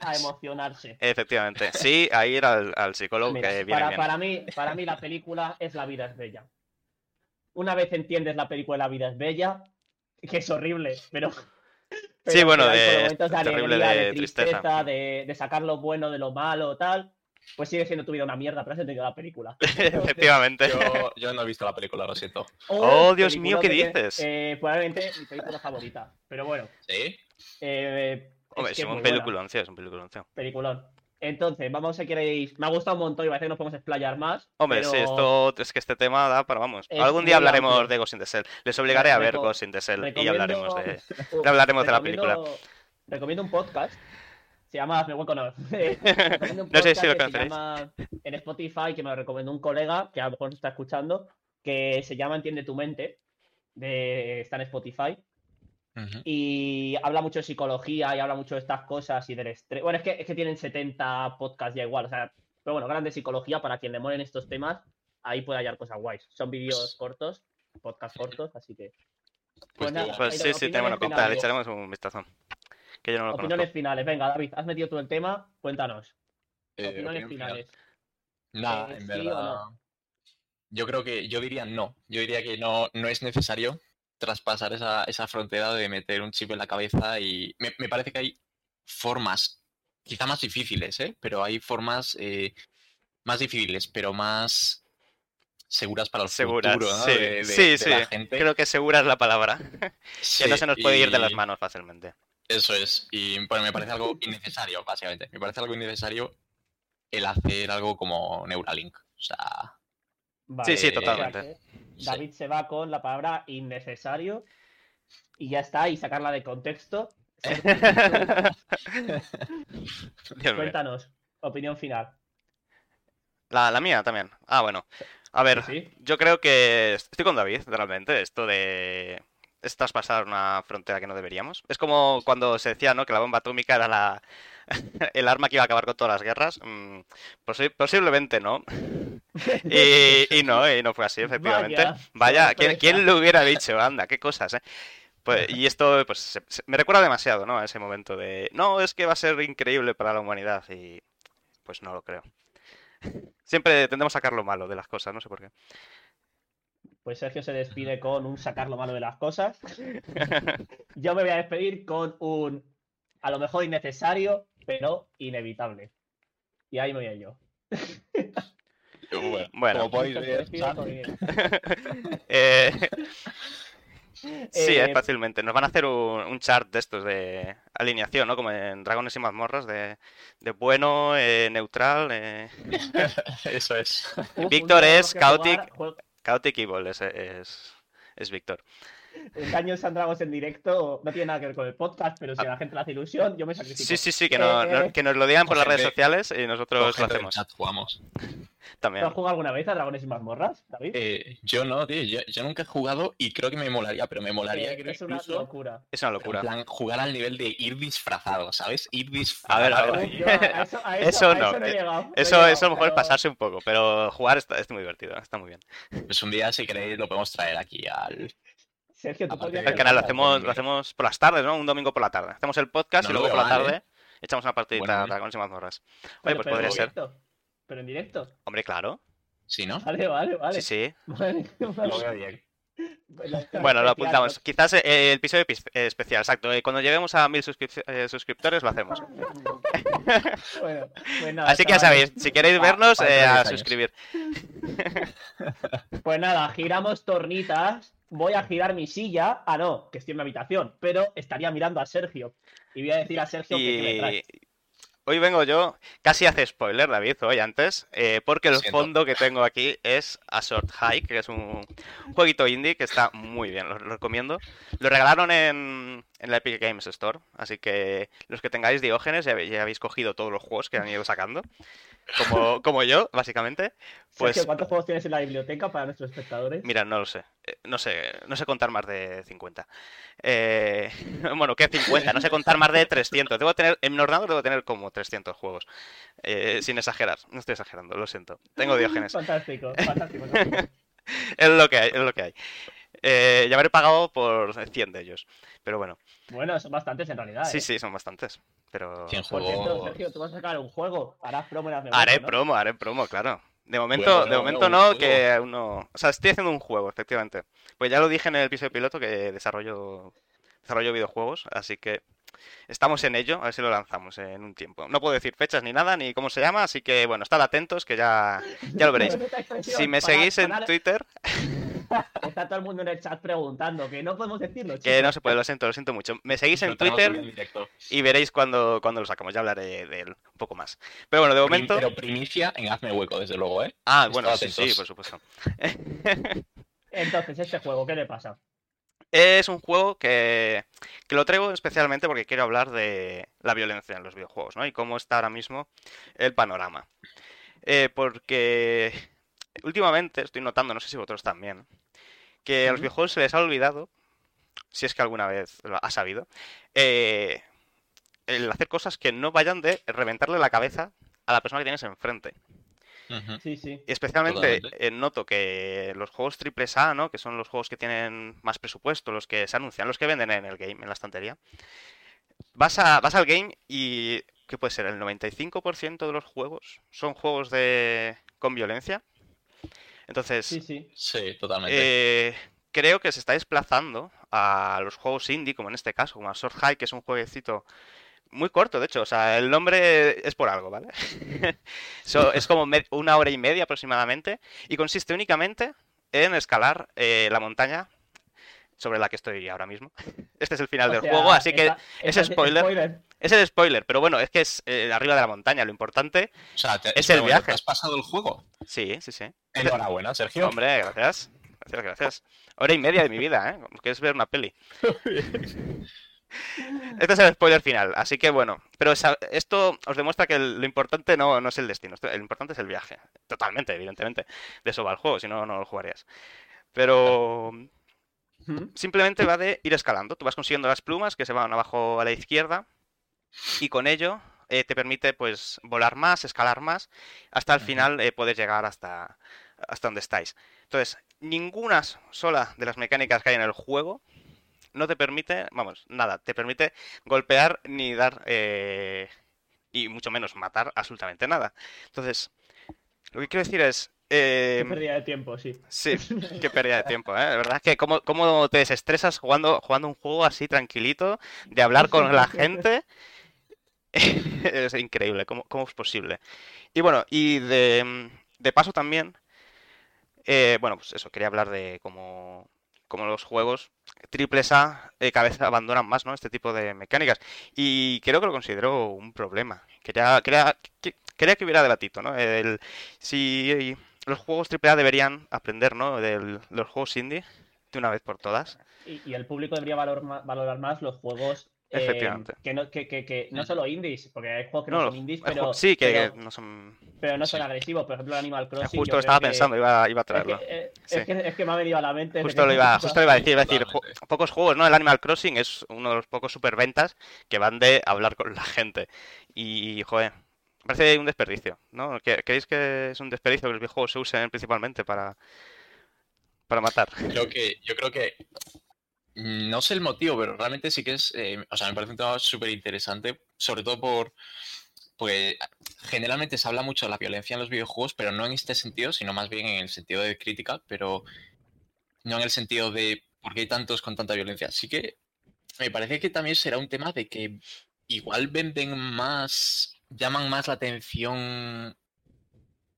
a emocionarse. Efectivamente. Sí, a ir al, al psicólogo Mira, que viene para, bien. para mí, para mí la película es La vida es bella. Una vez entiendes la película La vida es bella, que es horrible, pero... Sí, bueno, pero de- momentos de terrible alegría, de de tristeza. tristeza, de, de sacar lo bueno de lo malo, tal. Pues sigue siendo tu vida una mierda, pero has entendido la película. Efectivamente. Yo, yo no he visto la película, lo siento. Oh, Dios mío, ¿qué dices? eh, probablemente mi película favorita. Pero bueno, ¿Sí? eh, Hombre, es es que un peliculón, sí, es un peliculón. sí. Peliculón. Entonces, vamos si queréis. Me ha gustado un montón y parece que nos podemos explayar más. Hombre, pero sí, esto es que este tema da para vamos. Es Algún día hablaremos amplio. de Ghost in the Shell. Les obligaré a ver Ghost in the Shell y recomiendo- hablaremos de, hablaremos de la película. recomiendo- un podcast. Se llama Hazme hueco no. No sé si lo se conoceréis. llama en Spotify, que me lo recomendó un colega, que a lo mejor nos está escuchando, que se llama Entiende tu mente. De, está en Spotify. Y habla mucho de psicología y habla mucho de estas cosas y del estrés. Bueno, es que, es que tienen 70 podcasts ya igual. O sea, pero bueno, grande psicología para quien le molen estos temas. Ahí puede hallar cosas guays. Son vídeos cortos, podcasts cortos, así que. Pues nada, digo, Pues sí, sí, tenemos pinta, le finales. echaremos un vistazo. Que yo no lo Opiniones conozco. finales. Venga, David, has metido tú el tema. Cuéntanos. eh, Opiniones opinión final. finales. Nada, Eh, en ¿sí verdad. no? Yo creo que, yo diría no. Yo diría que no, no es necesario traspasar esa, esa frontera de meter un chip en la cabeza y me, me parece que hay formas, quizá más difíciles, ¿eh? Pero hay formas eh, más difíciles, pero más seguras para el Seguras, futuro, ¿no? sí, de, de- sí, de sí. la gente. Creo que segura es la palabra. que no Sí, se nos puede ir de las manos fácilmente. Eso es. Y bueno, me parece algo innecesario, básicamente. Me parece algo innecesario el hacer algo como Neuralink. O sea, Vale, sí, sea totalmente. Sí. David se va con la palabra innecesario y ya está, y sacarla de contexto. Cuéntanos, opinión final. La, la mía también. Ah, bueno. A ver, Sí, yo creo que estoy con David, realmente. Esto de. Es traspasar una frontera que no deberíamos. Es como cuando se decía, ¿no? Que la bomba atómica era la... el arma que iba a acabar con todas las guerras. Mm, posi- posiblemente no. Y, y no, y no fue así, efectivamente. Vaya, Vaya, ¿quién, lo hubiera dicho? Anda, qué cosas, ¿eh? Pues, y esto, pues, se- se- me recuerda demasiado, ¿no? A ese momento de, no, es que va a ser increíble para la humanidad y, pues, no lo creo. Siempre tendemos a sacar lo malo de las cosas, no sé por qué. Pues Sergio se despide con un sacar lo malo de las cosas. Yo me voy a despedir con un a lo mejor innecesario, pero inevitable. Y ahí me voy a yo. Bueno, como podéis ver. Eh, sí, Eh, es fácilmente. Nos van a hacer un, un chart de estos de alineación, ¿no? Como en Dragones y Mazmorras, de, de bueno, eh, neutral, eh, eso es. Víctor es Chaotic. jugar, Chaotic Evil, es, es, es Víctor. El Dungeons and Dragons en directo no tiene nada que ver con el podcast, pero si a la gente le hace ilusión, yo me sacrifico. Sí, sí, sí, que, no- Eh, no- que nos lo digan por las redes sociales y nosotros lo hacemos chat jugamos. ¿Tú también. has jugado alguna vez a Dragones y Mazmorras, David? Eh, yo no, tío, yo, yo nunca he jugado y creo que me molaría, pero me molaría Eh, creo es una incluso locura. Es una locura. en plan, jugar al nivel de ir disfrazado, ¿sabes? Ir A disfrazado. ver, a ver. Yo a eso, a eso- Eso a no, he eh, llegado, no he Eso, llegado, eso a lo mejor es pasarse un poco, pero jugar está, está muy divertido, está muy bien. Pues un día, si queréis, lo podemos traer aquí al. Sergio, tú podrías El canal lo hacemos, lo hacemos por las tardes, ¿no? Un domingo por la tarde. Hacemos el podcast No y luego por la tarde ¿eh? echamos una partidita Bueno. Dragones y Mazmorras. Oye, pues pero podría ser. directo. Pero en directo. Hombre, claro. Sí, ¿no? Vale, vale, vale. Sí, sí. Vale, vale. Bueno, lo apuntamos. Quizás eh, el episodio epi- eh, especial, exacto. Eh, Cuando lleguemos a mil suscrip- eh, suscriptores lo hacemos. Bueno, pues nada, Así que ya sabéis, si queréis vernos, eh, a 10 años. suscribir. Pues nada, giramos tornitas. Voy a girar mi silla. Ah, no, que estoy en mi habitación. Pero estaría mirando a Sergio. Y voy a decir a Sergio que, que me trae. Hoy vengo yo, casi hace spoiler, David, hoy antes, eh, porque el fondo que tengo aquí es A Short Hike, que es un jueguito indie que está muy bien, lo, lo recomiendo. Lo regalaron en, en la Epic Games Store, así que los que tengáis Diógenes ya, ya habéis cogido todos los juegos que han ido sacando, como, como yo, básicamente. Pues Sergio, ¿cuántos juegos tienes en la biblioteca para nuestros espectadores? Mira, no lo sé. Eh, No sé, no sé contar más de 50. Eh, bueno, ¿qué 50? No sé contar más de 300. Debo tener, en mi ordenador debo tener como 300 juegos. Eh, sin exagerar. No estoy exagerando, lo siento. Tengo Diógenes. Fantástico, fantástico. fantástico. Es lo que hay, es lo que hay. Eh, ya habré pagado por 100 de ellos. Pero bueno, Bueno, son bastantes en realidad. sí, ¿eh? sí, son bastantes. Pero 100 Por cierto, juegos. Sergio, tú vas a sacar un juego. Harás promo en las haré memorias, ¿no? promo, haré promo, claro. De momento, Bueno, de bueno, momento no, que aún no. O sea, estoy haciendo un juego, efectivamente. Pues ya lo dije en el episodio piloto que desarrollo, desarrollo videojuegos, así que estamos en ello, a ver si lo lanzamos en un tiempo. No puedo decir fechas ni nada, ni cómo se llama, así que bueno, estad atentos que ya, ya lo veréis. Si me seguís en Twitter, Está todo el mundo en el chat preguntando, que no podemos decirlo, que chicos. no se puede, lo siento, lo siento mucho. Me seguís en Twitter y veréis cuando, cuando lo sacamos, ya hablaré de él un poco más. Pero bueno, de momento... Pero primicia en Hazme Hueco, desde luego, ¿eh? Ah, bueno, sí, sí, atentos. por supuesto. Entonces, este juego, ¿qué le pasa? Es un juego que, que lo traigo especialmente porque quiero hablar de la violencia en los videojuegos, ¿no? Y cómo está ahora mismo el panorama. Eh, porque últimamente estoy notando, no sé si vosotros también, que a los videojuegos se les ha olvidado, si es que alguna vez lo ha sabido, eh, el hacer cosas que no vayan de reventarle la cabeza a la persona que tienes enfrente. Sí, sí. Y especialmente eh, noto que los juegos AAA, ¿no? Que son los juegos que tienen más presupuesto, los que se anuncian, los que venden en el game, en la estantería. Vas, a, vas al game y... ¿Qué puede ser? El 95% de los juegos son juegos de con violencia. Entonces, Sí, sí. Sí, totalmente. eh, creo que se está desplazando a los juegos indie, como en este caso, como a Sword High, que es un jueguecito muy corto, de hecho, o sea, el nombre es por algo, ¿vale? So, es como una hora y media aproximadamente y consiste únicamente en escalar eh, la montaña sobre la que estoy ahora mismo. Este es el final O del sea, juego, así que esa- es esa- spoiler. es el spoiler, pero bueno, es que es eh, arriba de la montaña. Lo importante, O sea, te- Es el pero bueno, viaje. ¿te has pasado el juego? sí, sí, sí. Enhorabuena, Sergio. Hombre, gracias. Gracias, gracias. Hora y media de mi vida, ¿eh? Como que es ver una peli. Este es el spoiler final, así que bueno. Pero esto os demuestra que lo importante no, no es el destino, lo importante es el viaje. Totalmente, evidentemente. De eso va el juego, si no, no lo jugarías. Pero Simplemente va de ir escalando. Tú vas consiguiendo las plumas que se van abajo a la izquierda y con ello eh, te permite pues volar más, escalar más, hasta el final eh, poder llegar hasta, hasta donde estáis. Entonces, ninguna sola de las mecánicas que hay en el juego no te permite, vamos, nada, te permite golpear ni dar, eh, y mucho menos matar absolutamente nada. Entonces, lo que quiero decir es... Qué eh, pérdida de tiempo, sí. Sí, qué pérdida de tiempo, ¿eh? La verdad es que cómo, cómo te desestresas jugando, jugando un juego así tranquilito, de hablar con la gente. Es increíble, ¿cómo, cómo es posible? Y bueno, y de, de paso también, eh, bueno, pues eso, quería hablar de cómo, cómo los juegos triples A eh, cada vez abandonan más, ¿no? Este tipo de mecánicas. Y creo que lo considero un problema. Quería, quería, que- quería que hubiera debatito, ¿no? El, si los juegos AAA deberían aprender, ¿no? De los juegos indie de una vez por todas. Y, y el público debería valor valorar más los juegos eh, Efectivamente. que, no, que, que, que no solo indies, porque hay juegos que no, No, son indies, pero, sí, que pero, no son. pero no son sí. agresivos. Por ejemplo, el Animal Crossing. Justo lo estaba que- pensando, iba, iba a traerlo. eh, Sí. es, que, es que me ha venido a la mente. Justo lo iba, justo lo iba a decir, iba a decir, pocos juegos, ¿no? El Animal Crossing es uno de los pocos superventas que van de hablar con la gente. Y, joder, parece un desperdicio, ¿no? ¿Que- ¿Creéis que es un desperdicio que los videojuegos se usen principalmente para, para matar? Yo creo que mm, no sé el motivo, pero realmente sí que es, eh, o sea, me parece un tema súper interesante, sobre todo por, pues generalmente se habla mucho de la violencia en los videojuegos, pero no en este sentido, sino más bien en el sentido de crítica, pero no en el sentido de por qué hay tantos con tanta violencia. Así que me parece que también será un tema de que igual venden más, llaman más la atención.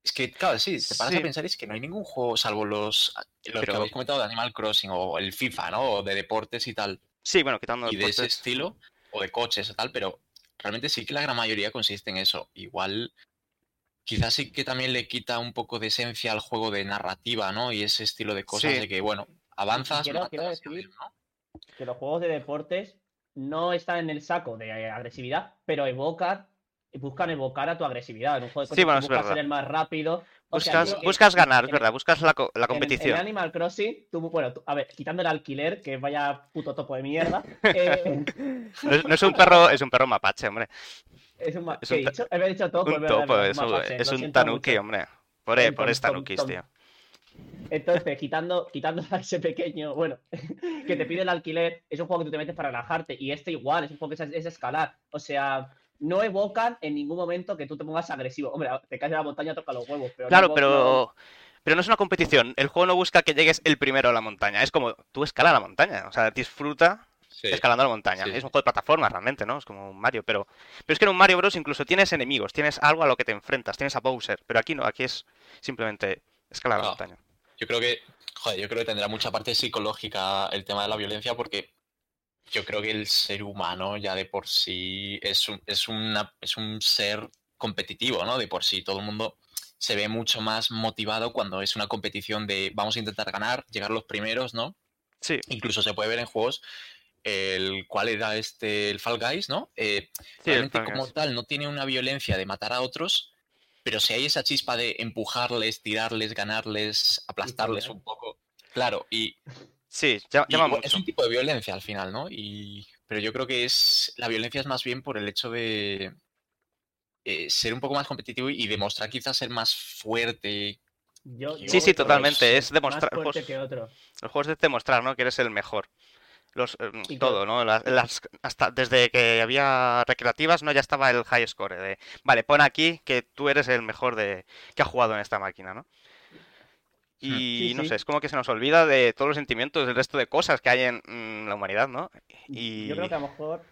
Es que, claro, sí, te paras Sí. a pensar, es que no hay ningún juego, salvo los, los que Pero- habéis comentado de Animal Crossing o el FIFA, ¿no? O de deportes y tal, Sí, bueno, quitando y de ese deportes. estilo, o de coches o tal, pero realmente sí que la gran mayoría consiste en eso. Igual, quizás sí que también le quita un poco de esencia al juego de narrativa, ¿no? Y ese estilo de cosas Sí. de que, bueno, avanzas, quiero- quiero matas, decir- ¿no? que los juegos de deportes no están en el saco de eh, agresividad, pero evocan, buscan evocar a tu agresividad. En un juego de Sí, coches bueno, tú es buscas verdad. ser el más rápido. O sea, Buscas, buscas ganar, es verdad, buscas la, co- la en- En, competición. Animal Crossing, tú, bueno, tú- a ver, quitando el alquiler, que vaya puto topo de mierda, eh, No es, no es un perro, es un perro mapache, hombre. es un, ma- Es ¿qué un he ta- dicho? He dicho topo, Un es verdad, topo, es es verdad, un, mapache, es un tanuki, mucho. hombre. Por, e- Tom, por esta tanukis, tío. Entonces, quitando, quitando a ese pequeño, bueno, que te pide el alquiler, es un juego que tú te metes para relajarte. Y este igual, es un juego que es, es escalar. O sea, no evocan en ningún momento que tú te pongas agresivo. Hombre, te caes de la montaña, toca los huevos. Pero Claro, no- pero, pero no es una competición. El juego no busca que llegues el primero a la montaña. Es como tú escala la montaña. O sea, disfruta Sí. escalando la montaña. Sí. Es un juego de plataforma realmente, ¿no? Es como un Mario, pero, pero es que en un Mario Bros. incluso tienes enemigos, tienes algo a lo que te enfrentas, tienes a Bowser, pero aquí no, aquí es simplemente escalar la Ah. montaña. Yo creo que, joder, yo creo que tendrá mucha parte psicológica el tema de la violencia porque yo creo que el ser humano ya de por sí es un, es una, es un ser competitivo, ¿no? De por sí, todo el mundo se ve mucho más motivado cuando es una competición de vamos a intentar ganar, llegar los primeros, ¿no? Sí, Incluso se puede ver en juegos el cuál era este, el Fall Guys, ¿no? Eh, sí, realmente como Guys. tal no tiene una violencia de matar a otros, pero si hay esa chispa de empujarles, tirarles, ganarles, aplastarles un poco, claro, y, Sí, llama, y llama es un tipo de violencia al final, ¿no? Y, pero yo creo que es la violencia es más bien por el hecho de eh, ser un poco más competitivo y demostrar quizás ser más fuerte. yo- Sí, yo Sí, totalmente. Es demostrar. Más Los fuerte juegos, que otro. los juegos es demostrar, ¿no? Que eres el mejor. Los, eh, Y todo, ¿no? Las, las- hasta desde que había recreativas, ¿no? Ya estaba el high score de, vale, pon aquí que tú eres el mejor de que ha jugado en esta máquina, ¿no? Y Sí, no sí. sé, es como que se nos olvida de todos los sentimientos, del resto de cosas que hay en mm, la humanidad, ¿no? Y Yo creo que a lo mejor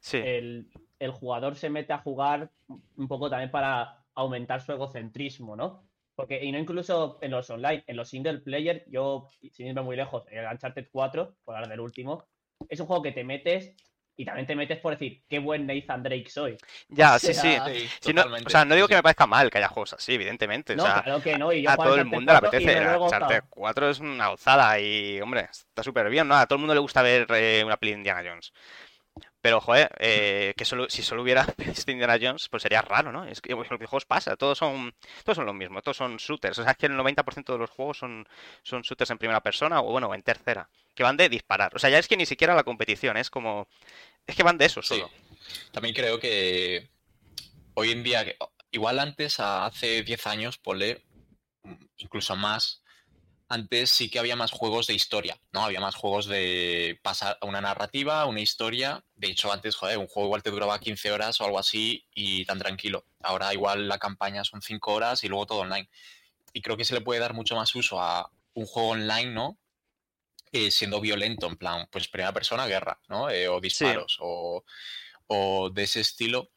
sí, el, el jugador se mete a jugar un poco también para aumentar su egocentrismo, ¿no? Porque, y no incluso en los online, en los single player, yo, sin irme muy lejos, el Uncharted 4, por hablar del último, es un juego que te metes y también te metes por decir, qué buen Nathan Drake soy. Ya, O sí, sí. sea, Sí, Sí, no- totalmente. o sea, no digo que me parezca mal que haya juegos así, evidentemente. No, o sea, claro que no. Y yo a todo el mundo le 4 y apetece. Uncharted 4 es una gozada y, hombre, está súper bien, ¿no? A todo el mundo le gusta ver eh, una peli de Indiana Jones. Pero, joder, eh, que solo, si solo hubiera pelis de Indiana Jones, pues sería raro, ¿no? Es que pues, los videojuegos pasa, todos son, todos son lo mismo, todos son shooters. O sea, es que el 90% de los juegos son, son shooters en primera persona o, bueno, en tercera, que van de disparar. O sea, ya es que ni siquiera la competición, es como... Es que van de eso Sí. solo. También creo que hoy en día, igual antes, hace 10 años, ponle, incluso más, antes sí que había más juegos de historia, ¿no? Había más juegos de pasar una narrativa, una historia. De hecho, antes, joder, un juego igual te duraba 15 horas o algo así y tan tranquilo. Ahora igual la campaña son 5 horas y luego todo online. Y creo que se le puede dar mucho más uso a un juego online, ¿no? Eh, siendo violento, en plan, pues primera persona, guerra, ¿no? Eh, o disparos, o, o de ese estilo,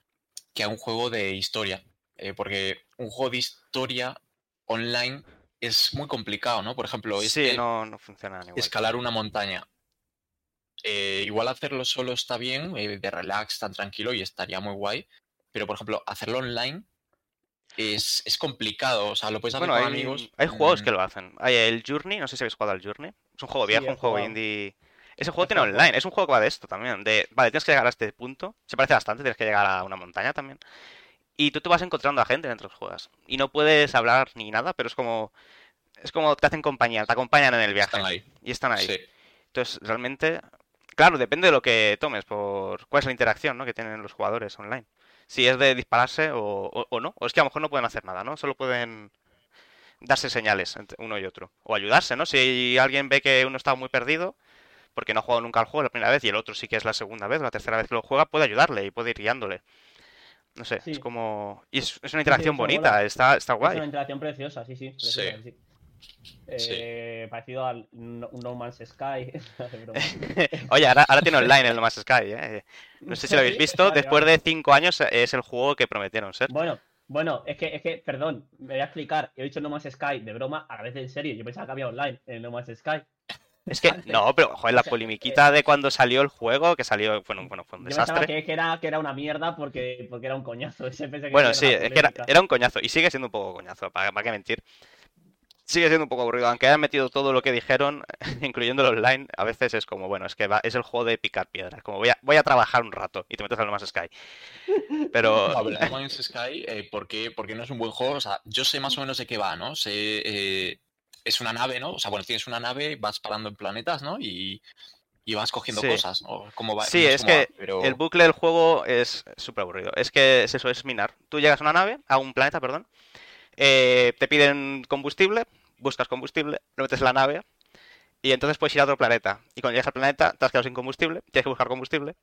que a un juego de historia. Eh, porque un juego de historia online es muy complicado, ¿no? Por ejemplo, Sí, este, no, no funcionan igual. escalar una montaña. Igual hacerlo solo está bien, de relax, tan tranquilo y estaría muy guay. Pero, por ejemplo, hacerlo online es, es complicado. O sea, lo puedes hacer Bueno, con hay, amigos. hay juegos mm, que lo hacen. Hay el Journey, no sé si habéis jugado al Journey. Es un juego Sí, viejo, un juego indie. Ese juego tiene online, es un juego que va de esto también. De, vale, tienes que llegar a este punto. Se parece bastante, tienes que llegar a una montaña también. Y tú te vas encontrando a gente mientras juegas. Y no puedes hablar ni nada, pero es como. Es como te hacen compañía, te acompañan en el viaje. Están ahí. Y están ahí. Sí. Entonces, realmente. Claro, depende de lo que tomes, por cuál es la interacción ¿no? que tienen los jugadores online. Si es de dispararse o, o- o no. O es que a lo mejor no pueden hacer nada, ¿no? Solo pueden darse señales entre uno y otro. O ayudarse, ¿no? Si alguien ve que uno está muy perdido, porque no ha jugado nunca al juego la primera vez y el otro sí que es la segunda vez o la tercera vez que lo juega, puede ayudarle y puede ir guiándole. No sé, Sí. es como... Y es, es una interacción bonita, mola. está, está Es una guay. interacción preciosa, sí, sí. preciosa, sí. Eh, Parecido al No, Man's Sky. Oye, ahora, ahora tiene online el No Man's Sky, ¿eh? No sé si lo habéis visto, después de cinco años es el juego que prometieron ser. Bueno, bueno, es que, es que, perdón, me voy a explicar. He dicho No Man's Sky de broma, a la vez en serio. Yo pensaba que había online en No Man's Sky. Es que, antes. no, pero, joder, la O sea, polimiquita de cuando salió el juego, que salió, bueno, bueno fue un Yo pensaba desastre. que, que era, que era una mierda porque, porque era un coñazo. Ese pensé que Bueno, sí, es que era, era un coñazo y sigue siendo un poco coñazo, para, para qué mentir. Sigue siendo un poco aburrido, aunque hayan metido todo lo que dijeron, incluyendo el online, a veces es como, bueno, es que va- es el juego de picar piedras, como voy a, voy a trabajar un rato y te metes al No Man's Sky. Pero, A ver, No Man's Sky, eh, ¿por, qué, por qué no es un buen juego? O sea, yo sé más o menos de qué va, ¿no? Sé, eh, es una nave, ¿no? O sea, bueno, tienes una nave, vas parando en planetas, ¿no? Y, y vas cogiendo Sí. cosas, ¿no? ¿Cómo va? Sí, no es va, que pero... el bucle del juego es súper aburrido. Es que es eso, es minar. Tú llegas a una nave, a un planeta, perdón, eh, te piden combustible, buscas combustible, lo metes en la nave y entonces puedes ir a otro planeta. Y cuando llegas al planeta, te has quedado sin combustible, tienes que buscar combustible,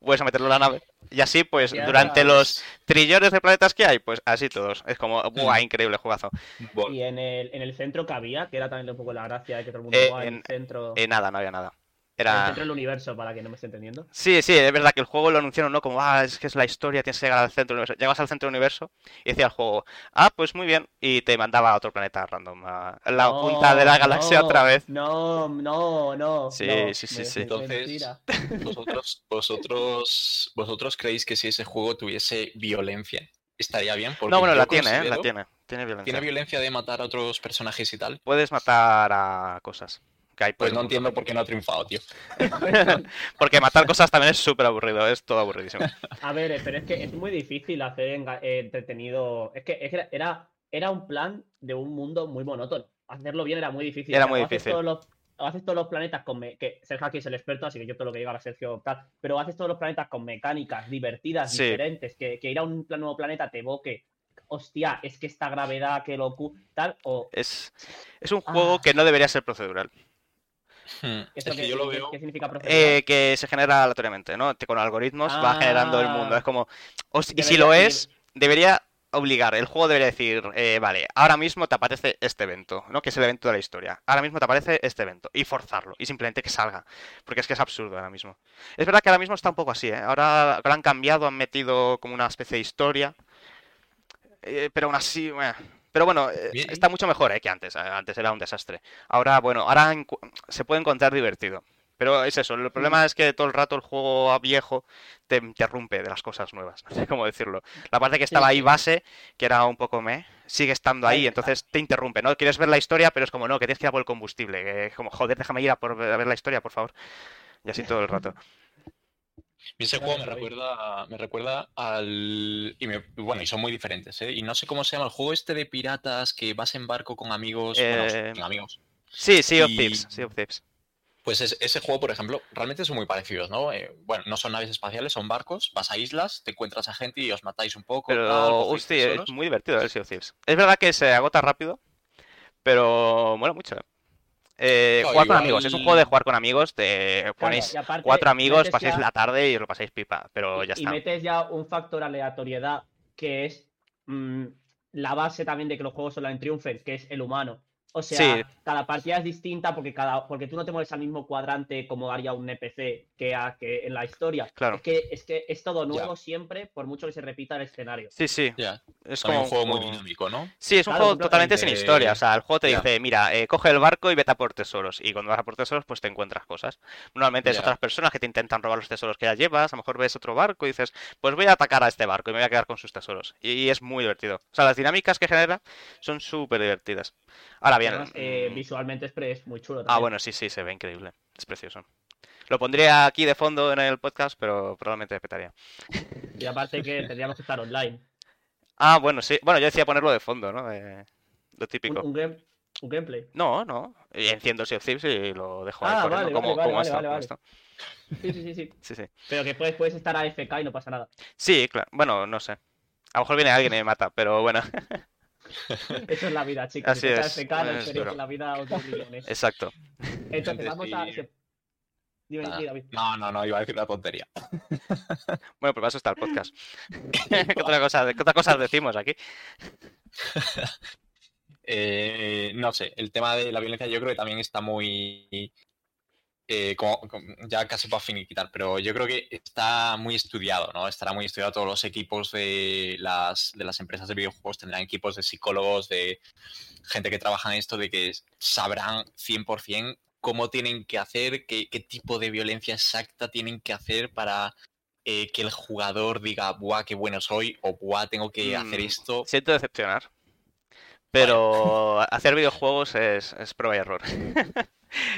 vuelves a meterlo en la nave. Y así, pues, Ya durante los trillones de planetas que hay, pues así todos. Es como, ¡buah! Increíble juegazo. Bueno, Y en el, en el centro que había, que era también un poco la gracia de que todo el mundo Eh, jugaba en en- el centro. Eh, nada, no había nada. Era... centro del universo, para que no me esté entendiendo. Sí, sí, es verdad que el juego lo anunciaron, ¿no? Como, ah, es que es la historia, tienes que llegar al centro del universo. Llegas al centro del universo y decía el juego, ah, pues muy bien, y te mandaba a otro planeta random, a la No, punta de la galaxia no, otra vez. No, no, no. Sí, no, sí, sí, me- sí. Entonces, vosotros, vosotros, vosotros creéis que si ese juego tuviese violencia, estaría bien. Porque No, bueno, la tiene, ¿eh? La tiene. Tiene violencia. Tiene violencia de matar a otros personajes y tal. Puedes matar a cosas. Que hay por Pues no entiendo por qué no ha triunfado, tío. Porque matar cosas también es súper aburrido, es todo aburridísimo. A ver, pero es que es muy difícil hacer eh, entretenido. Es que, es que era, era un plan de un mundo muy monótono. Hacerlo bien era muy difícil. Era muy difícil. todos los- o haces todos los planetas con. me- que Sergio aquí es el experto, así que yo todo lo que diga a Sergio tal. Pero haces todos los planetas con mecánicas divertidas, Sí. diferentes. Que, que ir a un nuevo planeta te evoque. Hostia, es que esta gravedad, que locu. Tal, o. Es, es un juego Ah. que no debería ser procedural. Hmm, Es ¿Esto que yo lo veo. qué significa procedural? Eh, que se genera aleatoriamente, ¿no? Con algoritmos va generando el mundo. Ah. Es como. o si- y si lo es, debería obligar. El juego debería decir, eh, vale, ahora mismo te aparece este evento, ¿no? Que es el evento de la historia. Ahora mismo te aparece este evento. Y forzarlo. Y simplemente que salga. Porque es que es absurdo ahora mismo. Es verdad que ahora mismo está un poco así, ¿eh? Ahora, ahora han cambiado, han metido como una especie de historia. Eh, pero aún así, bueno, Pero bueno, eh, Bien. está mucho mejor eh, que antes. eh, Antes era un desastre. Ahora, bueno, ahora se puede encontrar divertido. Pero es eso, el problema es que todo el rato el juego viejo te interrumpe de las cosas nuevas. No sé cómo decirlo. La parte que estaba ahí base, que era un poco me, sigue estando ahí, Ahí- entonces te interrumpe, ¿no? Quieres ver la historia, pero es como, no, que tienes que ir a por el combustible. Que es como, joder, déjame ir a, por, a ver la historia, por favor. Y así todo el rato. Y ese juego me recuerda, me recuerda al... Y me- bueno, y son muy diferentes, ¿eh? Y no sé cómo se llama el juego este de piratas que vas en barco con amigos. bueno, Eh, con amigos. Sí, Sea of Thieves, Sea of Thieves. Pues es- ese juego, por ejemplo, realmente son muy parecidos, ¿no? Eh, bueno, no son naves espaciales, son barcos, vas a islas, te encuentras a gente y os matáis un poco. tal, Pero, hostia, es muy divertido el Sea of Thieves. Es verdad que se agota rápido, pero mola mucho. ¿eh? Eh, No, jugar con igual- amigos, es un juego de jugar con amigos, te ponéis y aparte, cuatro amigos, pasáis ya- la tarde y os lo pasáis pipa, pero y- ya y está. metes ya un factor aleatoriedad que es mm, la base también de que los juegos online triunfen, que es el humano. O sea, Sí. cada partida es distinta porque cada porque tú no te mueves al mismo cuadrante como haría un NPC que, a- que en la historia. Claro. Es que es que es todo nuevo siempre, por mucho que se repita el escenario. Sí, sí, Ya, es como un juego muy dinámico, ¿no? Sí, es un Claro, juego totalmente sin historia. O sea, el juego te dice, mira, eh, coge el barco y vete a por tesoros. Y cuando vas a por tesoros, pues te encuentras cosas. Normalmente es otras personas que te intentan robar los tesoros que ya llevas. A lo mejor ves otro barco y dices, pues voy a atacar a este barco y me voy a quedar con sus tesoros. Y, es muy divertido. O sea, las dinámicas que genera son súper divertidas. Ahora bien. Además, eh, mm, visualmente es, muy chulo. Ah, también. bueno, sí, sí, se ve increíble. Es precioso. Lo pondría aquí de fondo en el podcast, pero probablemente petaría. Y aparte que tendríamos que estar online. Ah, bueno, sí. Bueno, yo decía ponerlo de fondo, ¿no? De- Lo típico. un game- un gameplay. No, no. Y enciendo Sea of Thieves y lo dejo ahí Ah, corriendo vale, como, vale, como esto, como esto. Sí, sí, sí, sí. Sí, sí. Pero que puedes, puedes estar AFK y no pasa nada. Sí, claro. Bueno, no sé. A lo mejor viene alguien y me mata, pero bueno, Eso es la vida, chicos. Así es, la vida millones. exacto. Entonces, vamos a. No, no, no, iba a decir una tontería. Bueno, pues para eso está el podcast. ¿Qué otra cosa, qué otra cosa decimos aquí? Eh, no sé, el tema de la violencia yo creo que también está muy... eh, como, como- ya casi para finiquitar, pero yo creo que está muy estudiado, ¿no? Estará muy estudiado todos los equipos de las, de las empresas de videojuegos, tendrán equipos de psicólogos, de gente que trabaja en esto, de que sabrán 100% cómo tienen que hacer, qué, qué tipo de violencia exacta tienen que hacer para eh, que el jugador diga, buah, qué bueno soy, o buah, tengo que hacer Mm, esto. Siento decepcionar. Pero hacer videojuegos es, es prueba y error.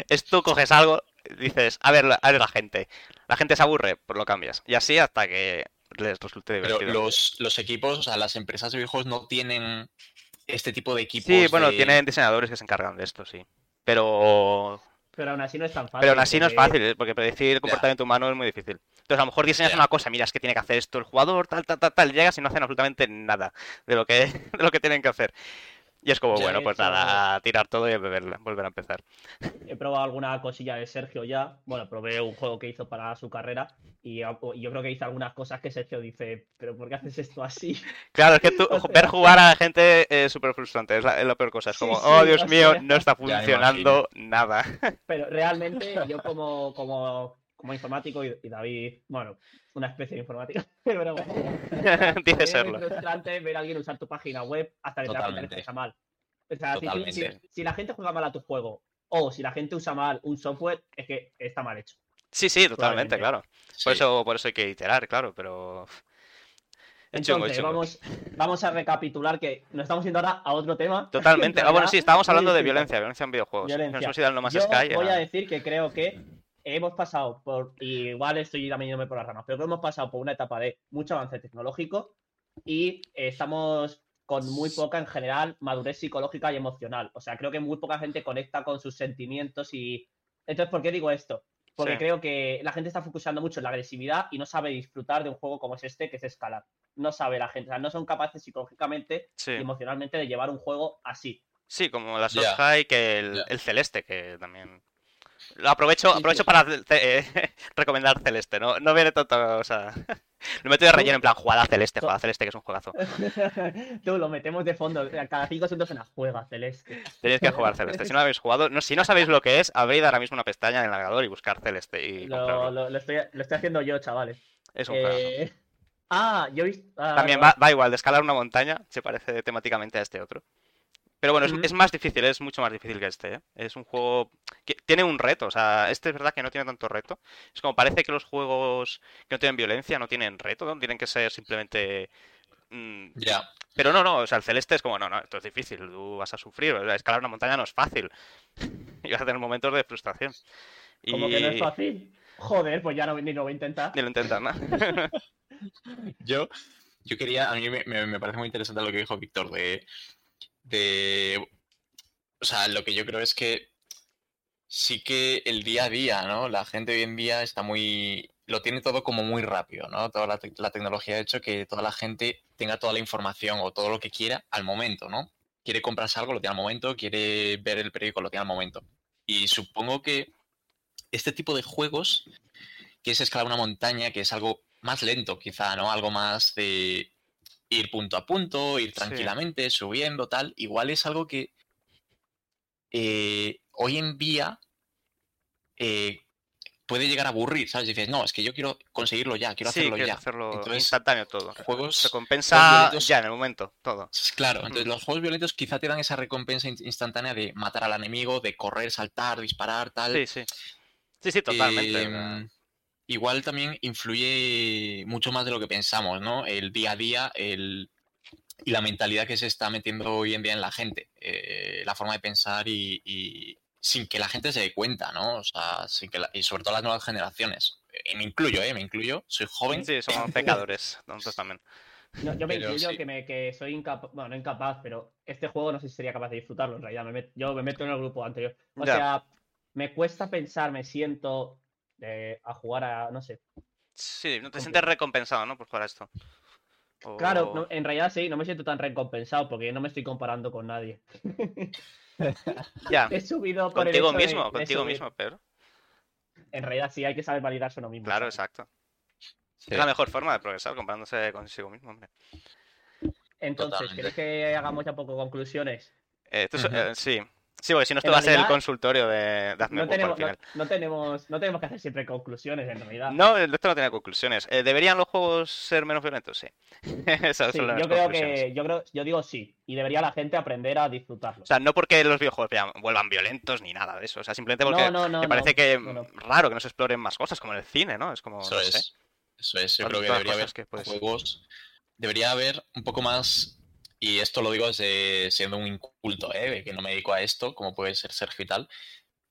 es tú coges algo, dices, a ver, la- a ver la gente. La gente se aburre, pues lo cambias. Y así hasta que les resulte Pero divertido. los, los equipos, o sea, las empresas de videojuegos no tienen este tipo de equipos. Sí, bueno, de- tienen diseñadores que se encargan de esto, sí. Pero Pero aún así no es tan fácil. Pero aún así no es porque- fácil, ¿eh? porque predecir el comportamiento humano es muy difícil. Entonces, a lo mejor diseñas Ya. una cosa, miras que tiene que hacer esto el jugador, tal, tal, tal, tal, llegas y no hacen absolutamente nada de lo que, de lo que tienen que hacer. Y es como, bueno, pues nada, a tirar todo y a beber- volver a empezar. He probado alguna cosilla de Sergio ya. Bueno, probé un juego que hizo para su carrera. Y yo creo que hice algunas cosas que Sergio dice, pero ¿por qué haces esto así? Claro, es que tú, O sea- ver jugar a la gente es súper frustrante, es la, es la peor cosa. Es como, sí, oh Dios mío, sea- no está funcionando nada. Pero realmente yo como, como, como informático y, y David, bueno, una especie de informática, pero bueno, Dice es serlo. muy frustrante ver a alguien usar tu página web hasta que te Totalmente. está mal. O sea, si- la gente juega mal a tu juego o si la gente usa mal un software, es que está mal hecho. Sí, sí, totalmente, claro. Sí. Por eso, por eso hay que iterar, claro, pero... Es chungo, es Entonces, chungo. vamos, vamos a recapitular que nos estamos yendo ahora a otro tema. Totalmente. En Ah, bueno, sí, estábamos hablando de violencia, violencia en videojuegos. Violencia. Nos hemos ido al No Más Yo Sky. voy a decir que creo que hemos pasado por, y igual estoy también yéndome por las ramas, pero que hemos pasado por una etapa de mucho avance tecnológico y eh, estamos con muy poca en general madurez psicológica y emocional. O sea, creo que muy poca gente conecta con sus sentimientos y... Entonces, ¿por qué digo esto? Porque Sí. creo que la gente está focusando mucho en la agresividad y no sabe disfrutar de un juego como es este, que es escalar. No sabe la gente, o sea, no son capaces psicológicamente Sí. y emocionalmente de llevar un juego así. Sí, como la Ya. Soft High que el Celeste, que también. Lo aprovecho, aprovecho para eh, recomendar Celeste, ¿no? No viene tanto, o sea. Lo meto de relleno en plan, jugada Celeste, jugada Celeste, que es un juegazo. Tú lo metemos de fondo, cada cinco segundos en la juega celeste. Tenéis que jugar Celeste. Si no lo habéis jugado, no, si no sabéis lo que es, abrid ahora mismo una pestaña en el navegador y buscar Celeste y Lo, comprarlo. lo- lo estoy, lo estoy haciendo yo, chavales. Es un. Eh, Ah, yo he visto. ah, También va igual, de escalar una montaña, se parece temáticamente a este otro. Pero bueno, es, más difícil, es mucho más difícil que este, ¿eh? Es un juego que tiene un reto, o sea, este es verdad que no tiene tanto reto. Es como parece que los juegos que no tienen violencia no tienen reto, ¿no? Tienen que ser simplemente... mm, Ya. Pero no, no, o sea, el celeste es como, no, no, esto es difícil, tú vas a sufrir, o sea, escalar una montaña no es fácil. Y vas a tener momentos de frustración. Como que no es fácil. Joder, pues ya no, ni lo voy a intentar. Ni lo intentan, ¿no? Yo, yo quería, a mí me, me- me parece muy interesante lo que dijo Víctor de, de, o sea, lo que yo creo es que sí que el día a día, ¿no? La gente hoy en día está muy, lo tiene todo como muy rápido, ¿no? Toda la, la tecnología ha hecho que toda la gente tenga toda la información o todo lo que quiera al momento, ¿no? Quiere comprarse algo, lo tiene al momento, quiere ver el periódico, lo tiene al momento. Y supongo que este tipo de juegos, que es escalar una montaña, que es algo más lento quizá, ¿no? Algo más de ir punto a punto, ir Sí. tranquilamente, subiendo, tal. Igual es algo que eh, hoy en día eh, puede llegar a aburrir, ¿sabes? Dices, no, es que yo quiero conseguirlo ya, quiero Sí, hacerlo ya. hacerlo Entonces, instantáneo todo. Juegos Recompensa violentos- ya en el momento, todo. Claro, entonces Mm. los juegos violentos quizá te dan esa recompensa in- instantánea de matar al enemigo, de correr, saltar, disparar, tal. Sí, sí. Sí, sí, totalmente. Em, igual también influye mucho más de lo que pensamos, ¿no? El día a día el, y la mentalidad que se está metiendo hoy en día en la gente, eh, la forma de pensar y, y sin que la gente se dé cuenta, ¿no? O sea, sin que la- y sobre todo las nuevas generaciones. Eh, me incluyo, ¿eh? Me incluyo, soy joven. Sí, somos pecadores, nosotros también. No, yo me Pero incluyo sí. que, me, que soy incapaz, bueno, no incapaz, pero este juego no sé si sería capaz de disfrutarlo en realidad. me met- yo me meto en el grupo anterior. O Ya. sea, me cuesta pensar, me siento eh, a jugar a, no sé. Sí, no te sientes recompensado, ¿no? Por jugar a esto. Claro, no- en realidad sí, no me siento tan recompensado porque no me estoy comparando con nadie. Ya, He subido por contigo mismo, de contigo subir. mismo, pero. En realidad sí, hay que saber validarse uno mismo. Claro, ¿sabes? exacto. Sí. Es la mejor forma de progresar, comparándose consigo mismo, hombre. Entonces, Totalmente. ¿queréis que hagamos ya poco conclusiones? Eh, tú eh, sí. Sí, porque si no, esto En va a ser el consultorio de, de Hazme No al tenemos, no, tenemos, no tenemos que hacer siempre conclusiones en realidad. No, esto no tiene conclusiones. Eh, ¿Deberían los juegos ser menos violentos? Sí. Esas Sí, son las yo creo que, yo creo, yo digo sí, y debería la gente aprender a disfrutarlo. O sea, no porque los videojuegos ya vuelvan violentos ni nada de eso. O sea, simplemente porque no, no, no, me parece no, que no, no. raro que no se exploren más cosas, como en el cine, ¿no? Es como, Eso no sé. es. Eso es. Yo creo que debería haber que puedes- juegos. Debería haber un poco más. Y esto lo digo desde siendo un inculto, ¿eh? que no me dedico a esto, como puede ser Sergio y tal.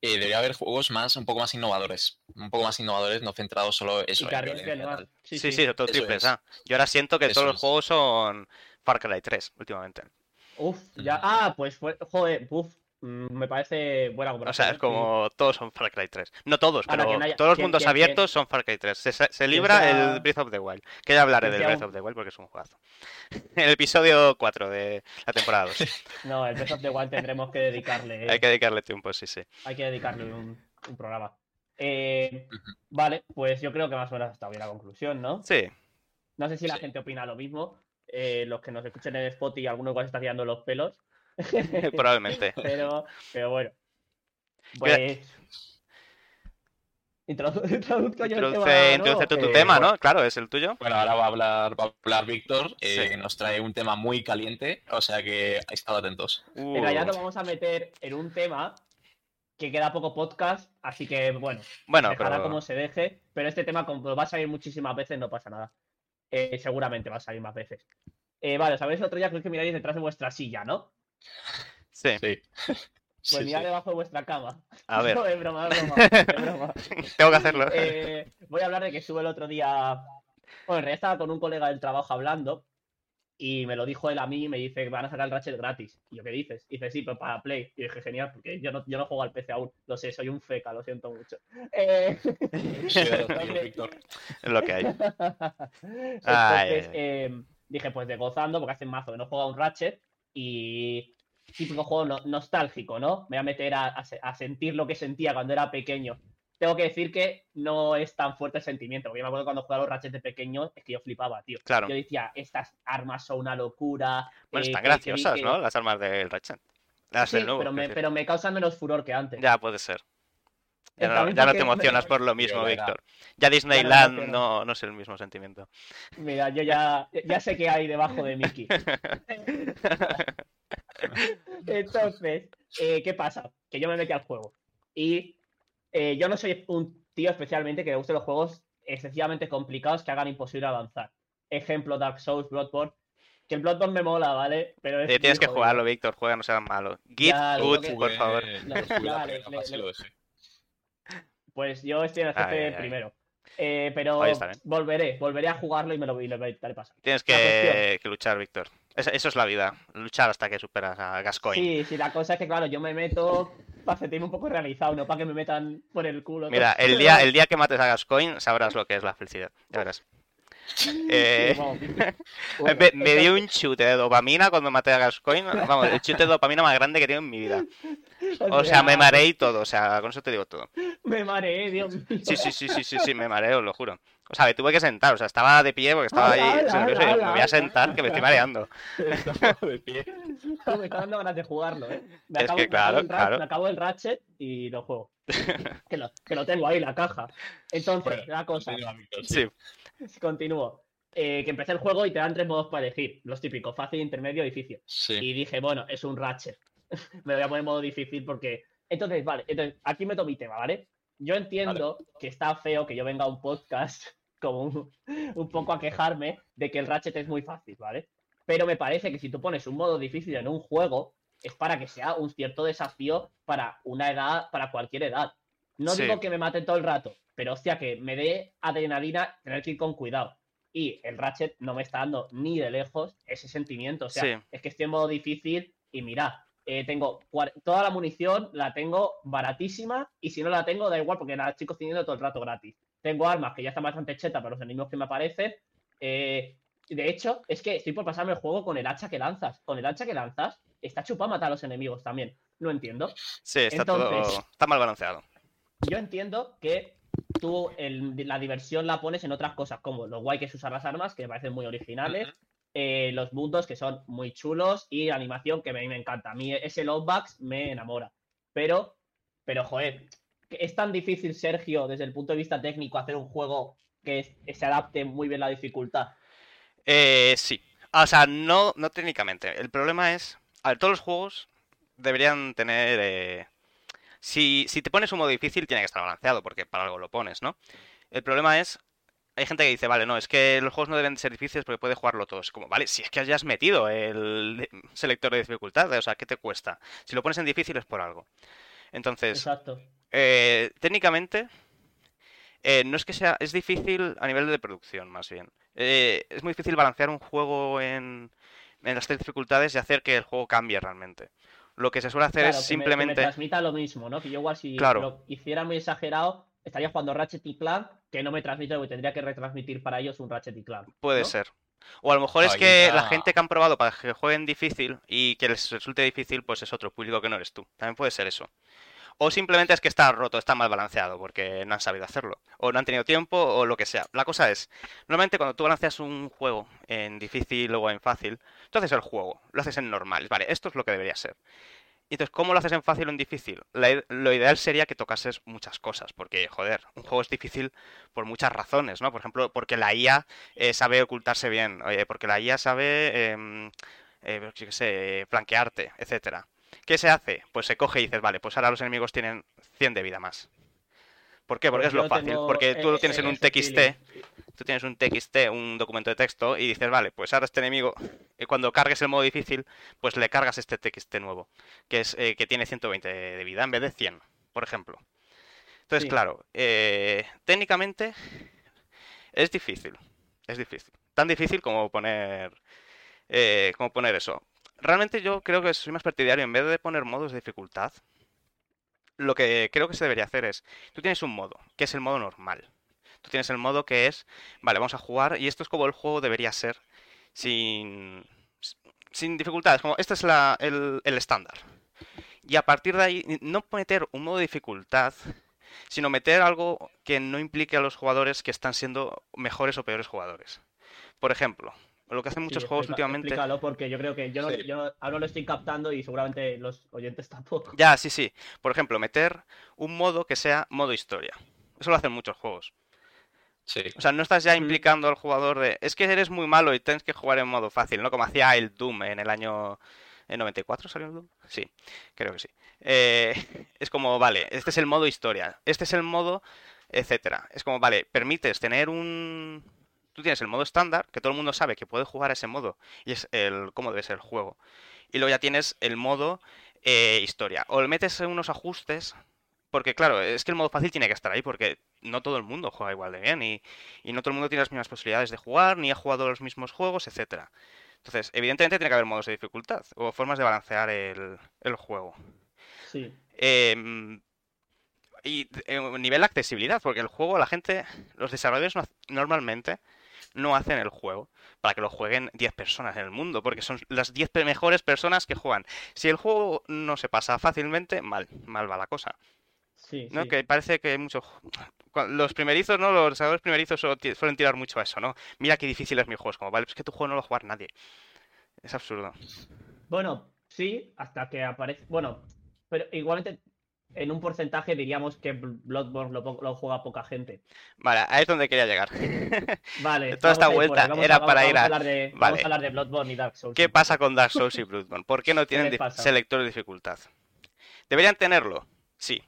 eh, debería haber juegos más, un poco más innovadores. Un poco más innovadores, no centrados solo Y eso en arriesguen violencia, más. tal. Sí, Sí, sí. sí, todo triples es. A. Yo ahora siento que Eso todos los juegos son Far Cry 3 últimamente. Uf, ya. Ah, pues fue, joder, uf, me parece buena O comparación. sea, ¿eh? es como todos son Far Cry 3. No todos, Ahora, pero que no haya- todos los mundos abiertos son Far Cry 3. Se, libra sea- el Breath of the Wild. Que ya hablaré del sea Breath un- of the Wild porque es un juegazo. El episodio 4 de la temporada 2. No, el Breath of the Wild tendremos que dedicarle. Hay que dedicarle tiempo, sí, sí. hay que dedicarle un, un programa. Eh, vale, pues yo creo que más o menos está bien la conclusión, ¿no? Sí, No sé si la Sí. gente opina lo mismo. Eh, los que nos escuchen en Spotify, alguno igual se está tirando los pelos. probablemente. pero, pero bueno. Pues. Introdu- introduzco yo el Introduce, tema introduce tú nuevo. tu Eh, tema, bueno. ¿no? Claro, es el tuyo. Bueno, ahora va a hablar, va a hablar Víctor, eh, Sí. nos trae un tema muy caliente, o sea que estad atentos. En realidad Uh, nos vamos a meter en un tema que queda poco podcast, así que bueno, Bueno, dejará pero como se deje, pero este tema como va a salir muchísimas veces no pasa nada. Eh, seguramente va a salir más veces. Eh, vale, sabéis otro día creo que miráis detrás de vuestra silla, ¿no? Sí. Sí. Pues Sí, debajo de vuestra cama. A ver, No, es broma, es broma, es broma. tengo que hacerlo. Eh, voy a hablar de que estuve el otro día. Bueno, en realidad estaba con un colega del trabajo hablando y me lo dijo él a mí y me dice que van a sacar el Ratchet gratis. Y yo, ¿qué dices? Y dice, sí, pero para Play. Y dije, genial, porque yo no, yo no juego al PC aún. Lo sé, soy un feca, lo siento mucho. Eh. Es lo que hay. Entonces, Ay, ay. eh, dije, pues de gozando, porque hace mazo que no juega un Ratchet y típico juego no- nostálgico, ¿no? Me voy a meter a, a se- a sentir lo que sentía cuando era pequeño. Tengo que decir que no es tan fuerte el sentimiento, porque yo me acuerdo cuando jugaba los Ratchet de pequeño, es que yo flipaba, tío. Claro. Yo decía, estas armas son una locura. Bueno, eh, están graciosas, que- ¿no? Las armas del Ratchet. Las Sí, del nuevo. pero, me, pero me causan menos furor que antes. Ya, puede ser. Ya no, ya te me- emocionas por lo mismo. Víctor. Ya Disneyland no, no es el mismo sentimiento. Mira, yo ya, ya sé qué hay debajo de Mickey. Entonces, eh, ¿qué pasa? Que yo me metí al juego. Y eh, yo no soy un tío especialmente que le guste los juegos excesivamente complicados que hagan imposible avanzar. Ejemplo, Dark Souls, Bloodborne. Que el Bloodborne me mola, ¿vale? Pero es Eh, tienes que jugarlo. Víctor. Juega, no seas malo. Lo good, que- por favor. No, ya, le- le- le-. Pues yo estoy en el jefe Ay, ay, ay. primero. Eh, pero está bien. volveré, volveré a jugarlo y me lo y lo intentaré pasar. Tienes que, luchar, Víctor. Es- Eso es la vida. Luchar hasta que superas a Gascoigne. Sí, sí, la cosa es que, claro, yo me meto para sentirme un poco realizado, no para que me metan por el culo. Mira, todo. el día, el día que mates a Gascoigne sabrás lo que es la felicidad. Ya verás. Eh, me, dio un chute de dopamina cuando maté a Gascoigne. Vamos, el chute de dopamina más grande que he tenido en mi vida. O sea, me mareé y todo. O sea, con eso te digo todo. Me mareé, Dios mío. Sí, sí, sí, sí, sí, sí, me mareo, os lo juro. O sea, me tuve que sentar. O sea, estaba de pie porque estaba ahí nervioso me voy a sentar que me estoy mareando. de pie. Me está dando ganas de jugarlo, ¿eh? Me Es que claro, claro. me acabo el Ratchet y lo juego. que, lo, que lo tengo ahí, la caja. Entonces, la cosa, sí. Continúo. Eh, que empecé el juego y te dan tres modos para elegir. Los típicos, fácil, intermedio, difícil. Sí. Y dije, bueno, es un Ratchet. me voy a poner en modo difícil porque. Entonces, vale, entonces, aquí meto mi tema, ¿vale? Yo entiendo que está feo que yo venga a un podcast como un, un poco a quejarme de que el Ratchet es muy fácil, ¿vale? Pero me parece que si tú pones un modo difícil en un juego, es para que sea un cierto desafío para una edad, para cualquier edad. No Sí. digo que me maten todo el rato, pero hostia, que me dé adrenalina tener que ir con cuidado. Y el Ratchet no me está dando ni de lejos ese sentimiento. O sea, Sí. es que estoy en modo difícil y mirad, eh, tengo toda la munición, la tengo baratísima y si no la tengo, da igual porque la estoy teniendo todo el rato gratis. Tengo armas que ya están bastante chetas para los enemigos que me aparecen. eh, de hecho, es que estoy por pasarme el juego con el hacha que lanzas. Con el hacha que lanzas, está chupado matar a los enemigos también. No entiendo. sí, está todo. Entonces- Está mal balanceado. Yo entiendo que tú el- la diversión la pones en otras cosas, como lo guay que es usar las armas, que me parecen muy originales, eh, los mundos que son muy chulos y la animación que a mí me encanta. A mí ese Lovebox me enamora. Pero, pero joder, es tan difícil, Sergio, desde el punto de vista técnico, hacer un juego que se adapte muy bien a la dificultad. Eh, sí. O sea, no, no técnicamente. El problema es. A ver, todos los juegos deberían tener. eh, Si, si te pones un modo difícil, tiene que estar balanceado, porque para algo lo pones, ¿no? El problema es. Hay gente que dice, vale, no, es que los juegos no deben ser difíciles porque puede jugarlo todo. Es como, vale, si es que hayas metido el selector de dificultad, o sea, ¿qué te cuesta? Si lo pones en difícil es por algo. Entonces, Exacto. eh, técnicamente, eh, no es que sea, es difícil a nivel de producción, más bien. Eh, es muy difícil balancear un juego en, en las tres dificultades y hacer que el juego cambie realmente. Lo que se suele hacer Claro, es que me- que me simplemente... transmita lo mismo, ¿no? Que yo igual si Claro. lo hiciera muy exagerado, estaría jugando Ratchet y Clank, que no me transmite lo que tendría que retransmitir para ellos un Ratchet y Clank. Puede ser. O a lo mejor es que está. la gente que han probado para que jueguen difícil y que les resulte difícil, pues es otro público que no eres tú. También puede ser eso. O simplemente es que está roto, está mal balanceado, porque no han sabido hacerlo. O no han tenido tiempo, o lo que sea. La cosa es, normalmente cuando tú balanceas un juego en difícil o en fácil, tú haces el juego, lo haces en normal. Vale, esto es lo que debería ser. Entonces, ¿cómo lo haces en fácil o en difícil? Lo ideal sería que tocases muchas cosas, porque, joder, un juego es difícil por muchas razones, ¿no? Por ejemplo, porque la IA eh, sabe ocultarse bien, porque la IA sabe, em, eh, qué sé, flanquearte, etcétera. ¿Qué se hace? Pues se coge y dices, vale, pues ahora los enemigos tienen 100 de vida más. ¿Por qué? Porque Pues es lo fácil. Porque tú lo tienes en un TXT, feeling. tú tienes un TXT, un documento de texto, y dices, vale, pues ahora este enemigo, eh, cuando cargues el modo difícil, pues le cargas este TXT nuevo, que es eh, que tiene 120 de vida en vez de 100, por ejemplo. Entonces, Sí. claro, eh, técnicamente es difícil, es difícil. Tan difícil como poner, eh, como poner eso. Realmente yo creo que soy más partidario, en vez de poner modos de dificultad, lo que creo que se debería hacer es, tú tienes un modo, que es el modo normal. Tú tienes el modo que es, vale, vamos a jugar y esto es como el juego debería ser, sin, sin dificultades, como este es la- el, el estándar. Y a partir de ahí, no meter un modo de dificultad, sino meter algo que no implique a los jugadores que están siendo mejores o peores jugadores. Por ejemplo, lo que hacen muchos Sí, juegos explica- últimamente. Explícalo porque yo creo que yo, no, Sí. yo no- ahora no lo estoy captando y seguramente los oyentes tampoco. Ya, sí, sí. Por ejemplo, meter un modo que sea modo historia. Eso lo hacen muchos juegos. Sí. O sea, no estás ya Mm. implicando al jugador de. Es que eres muy malo y tienes que jugar en modo fácil, ¿no? Como hacía el Doom en el año. ¿En 94 salió el Doom? Sí, creo que sí. Eh, es como, vale, este es el modo historia, este es el modo, etcétera. Es como, vale, permites tener un. Tú tienes el modo estándar, que todo el mundo sabe que puede jugar a ese modo, y es el cómo debe ser el juego. Y luego ya tienes el modo eh, historia. O le metes unos ajustes, porque claro, es que el modo fácil tiene que estar ahí, porque no todo el mundo juega igual de bien, y, y no todo el mundo tiene las mismas posibilidades de jugar, ni ha jugado los mismos juegos, etcétera. Entonces, evidentemente tiene que haber modos de dificultad, o formas de balancear el, el juego. Sí. Em, y eh, nivel de accesibilidad, porque el juego, la gente, los desarrolladores no normalmente no hacen el juego para que lo jueguen 10 personas en el mundo, porque son las 10 pe- mejores personas que juegan. Si el juego no se pasa fácilmente, mal, mal va la cosa. Sí, ¿no? sí. Que parece que hay muchos... Los primerizos, ¿no? Los desarrolladores primerizos suelen ti- suelen tirar mucho a eso, ¿no? Mira qué difícil es mi juego. Es como, vale, pues es que tu juego no lo va a jugar nadie. Es absurdo. Bueno, sí, hasta que aparece. Bueno, pero igualmente en un porcentaje diríamos que Bl- Bloodborne lo, juega poca gente. Vale, ahí es donde quería llegar. Vale. Toda esta vuelta era a- para vamos ir a- hablar de, Vamos a hablar de Bloodborne y Dark Souls. ¿Qué pasa con Dark Souls y Bloodborne? ¿Por qué no tienen selector de dificultad? ¿Deberían tenerlo? Sí.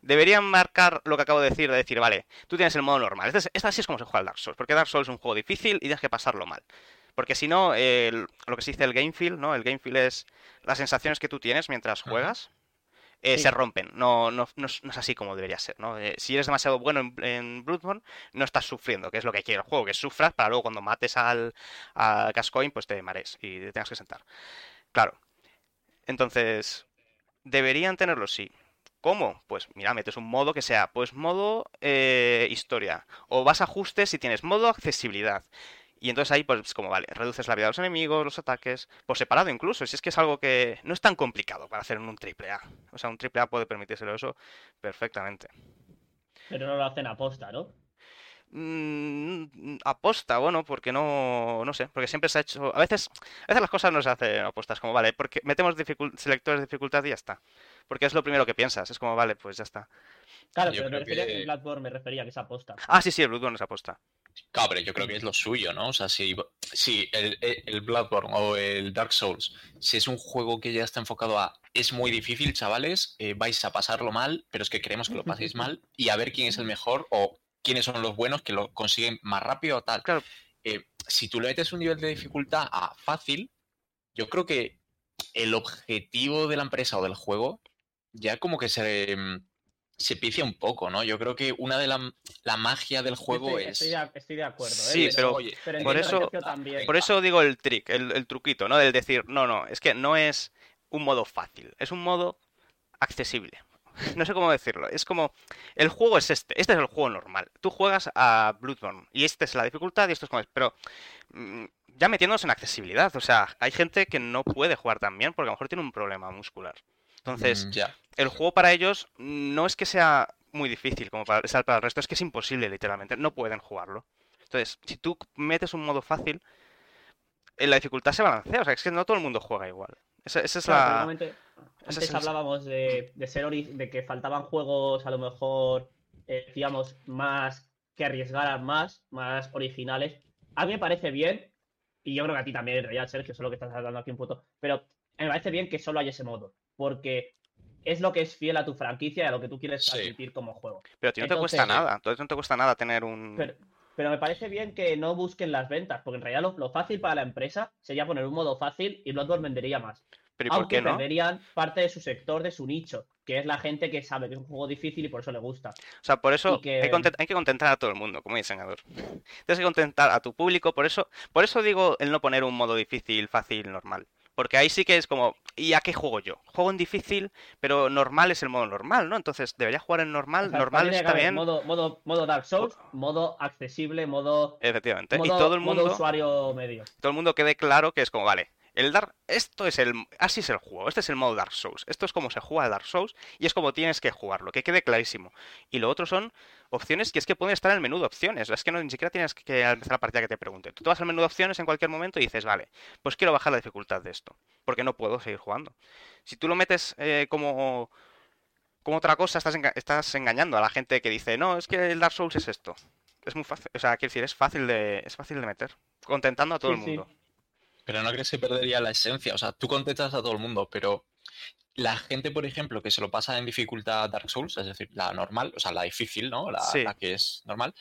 Deberían marcar lo que acabo de decir, de decir, vale, tú tienes el modo normal. Este es- Esta sí es como se juega el Dark Souls, porque Dark Souls es un juego difícil y tienes que pasarlo mal. Porque si no, lo que se dice el game feel, ¿no? El game feel es las sensaciones que tú tienes mientras juegas. Eh, Sí. se rompen, no, no, no es, no es así como debería ser, ¿no? Eh, si eres demasiado bueno en, en Bloodborne, no estás sufriendo, que es lo que quiere el juego, que sufras para luego cuando mates al, a Gascoigne, pues te mares y te tengas que sentar. Claro. Entonces, deberían tenerlo, sí. ¿Cómo? Pues mira, metes un modo que sea, pues modo eh, historia. O vas a ajustes y tienes modo accesibilidad. Y entonces ahí, pues como vale, reduces la vida de los enemigos, los ataques, por separado incluso. Si es que es algo que no es tan complicado para hacer en un triple A. O sea, un triple A puede permitírselo eso perfectamente. Pero no lo hacen aposta, ¿no? Mm, aposta, bueno, porque no, no sé, porque siempre se ha hecho, a veces, a veces las cosas no se hacen apostas, como vale, porque metemos selectores de dificultad y ya está, porque es lo primero que piensas, es como vale, pues ya está. Claro, Yo pero me refería que- que Bloodborne me refería que es aposta. Ah, sí, sí, el Bloodborne es aposta. Claro, pero yo creo que es lo suyo, ¿no? O sea, si, si el, el Bloodborne o el Dark Souls, si es un juego que ya está enfocado a es muy difícil, chavales, eh, vais a pasarlo mal, pero es que queremos que lo paséis mal y a ver quién es el mejor o quiénes son los buenos que lo consiguen más rápido o tal. Claro. Eh, si tú le metes un nivel de dificultad a fácil, yo creo que el objetivo de la empresa o del juego ya como que se, mm, se picia un poco, ¿no? Yo creo que una de la, la magia del juego estoy, es... estoy de, estoy de acuerdo, ¿eh? Sí, pero oye, pero por eso- también. Por eso digo el trick, el, el truquito, ¿no? Del decir, no, no, es que no es un modo fácil, es un modo accesible. No sé cómo decirlo, es como, el juego es este, este es el juego normal. Tú juegas a Bloodborne y esta es la dificultad y esto es como es, pero mm, ya metiéndonos en accesibilidad, o sea, hay gente que no puede jugar tan bien porque a lo mejor tiene un problema muscular. Entonces, Mm, ya. el juego para ellos no es que sea muy difícil como para, para el resto, es que es imposible, literalmente. No pueden jugarlo. Entonces, si tú metes un modo fácil, eh, la dificultad se balancea. O sea, es que no todo el mundo juega igual. Esa, esa es Claro, la. igualmente, esa antes es hablábamos de, de ser ori- de que faltaban juegos a lo mejor, eh, digamos, más que arriesgaran más, más originales. A mí me parece bien, y yo creo que a ti también, en realidad, Sergio, solo que estás hablando aquí un punto, pero me parece bien que solo haya ese modo, porque es lo que es fiel a tu franquicia y a lo que tú quieres Sí. transmitir como juego. Pero a ti no te cuesta nada. Entonces no te cuesta nada tener un. Pero, pero me parece bien que no busquen las ventas, porque en realidad lo, lo fácil para la empresa sería poner un modo fácil y Bloodborne vendería más. Pero ¿y por qué no? perderían parte de su sector, de su nicho, que es la gente que sabe que es un juego difícil y por eso le gusta. O sea, por eso que- hay, que contentar a todo el mundo como diseñador. Tienes que contentar a tu público, por eso, por eso digo el no poner un modo difícil, fácil, normal. Porque ahí sí que es como, ¿y a qué juego yo? Juego en difícil, pero normal es el modo normal, ¿no? Entonces, ¿debería jugar en normal? O sea, normal está bien. Modo, modo, modo Dark Souls, modo accesible, modo, Efectivamente. modo, y todo el modo mundo, usuario medio. todo el mundo quede claro que es como, vale, El Dark, esto es el, así es el juego, este es el modo Dark Souls, esto es como se juega el Dark Souls y es como tienes que jugarlo, que quede clarísimo. Y lo otro son opciones que es que pueden estar en el menú de opciones, es que no, ni siquiera tienes que empezar la partida que te pregunte. Tú te vas al menú de opciones en cualquier momento y dices, vale, pues quiero bajar la dificultad de esto, porque no puedo seguir jugando. Si tú lo metes eh, como, como otra cosa, estás, enga- estás engañando a la gente que dice, no, es que el Dark Souls es esto. Es muy fácil, o sea, quiero decir, es fácil de, es fácil de meter, contentando a todo Sí, el sí. Pero no crees que perdería la esencia. O sea, tú contentas a todo el mundo, pero la gente, por ejemplo, que se lo pasa en dificultad Dark Souls, es decir, la normal, o sea, la difícil, ¿no? La, Sí. la que es normal,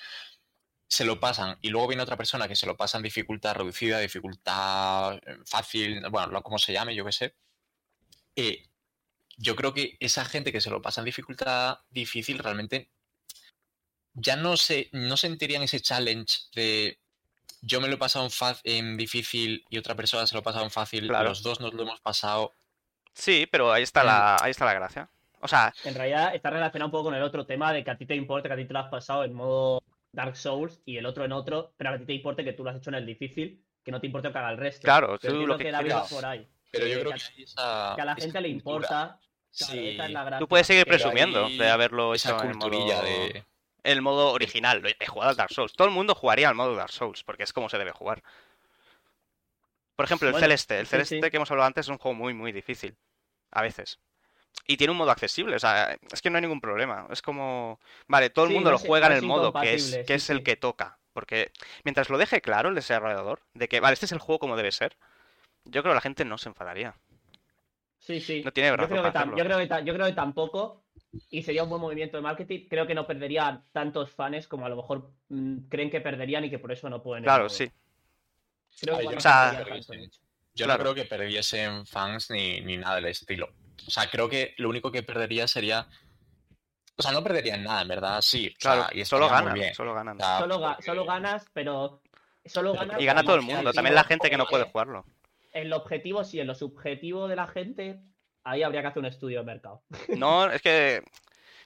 se lo pasan y luego viene otra persona que se lo pasa en dificultad reducida, dificultad eh, fácil, bueno, como se llame, yo qué sé. Eh, yo creo que esa gente que se lo pasa en dificultad difícil realmente ya no se no sentirían ese challenge de yo me lo he pasado en, difícil y otra persona se lo ha pasado en fácil, Claro. los dos nos lo hemos pasado. Sí, pero ahí está la, ahí está la gracia. O sea, En realidad está relacionado un poco con el otro tema de que a ti te importa que a ti te lo has pasado en modo Dark Souls y el otro en otro, pero a ti te importa que tú lo has hecho en el difícil, que no te importa que haga el resto. Claro, tú entiendo lo que quieres- va por ahí. Pero yo Eh, creo que que, esa, que a la gente le importa. Claro, Sí, esa es la gracia. tú puedes seguir Pero presumiendo de haberlo esa hecho en culturilla modo, de... el modo original. He jugado al Dark Souls. Todo el mundo jugaría al modo Dark Souls, porque es como se debe jugar. Por ejemplo, el Bueno, Celeste. El sí, Celeste sí. que hemos hablado antes es un juego muy, muy difícil. A veces. Y tiene un modo accesible, o sea, es que no hay ningún problema. Es como, vale, todo el Sí, mundo no lo es- juega en el modo que es, que es el que toca. Porque mientras lo deje claro el desarrollador, de que, vale, este es el juego como debe ser, yo creo que la gente no se enfadaría. Sí, sí. No tiene yo, creo que creo que yo creo que tampoco. Y sería un buen movimiento de marketing. Creo que no perdería tantos fans como a lo mejor mm, creen que perderían y que por eso no pueden. Claro, sí. Creo que Ay, yo no O sea. Yo Claro. no creo que perdiesen fans ni, ni nada del estilo. O sea, creo que lo único que perdería sería... O sea, no perderían nada, en verdad, sí. o Claro, sea, y solo ganan, bien. solo ganan. O sea, Solo, ga- porque- solo ganas, pero. Solo ganas Y gana todo el mundo, objetivo- también la gente que no puede jugarlo. En lo objetivo, sí, en lo subjetivo de la gente, ahí habría que hacer un estudio de mercado. No, es que.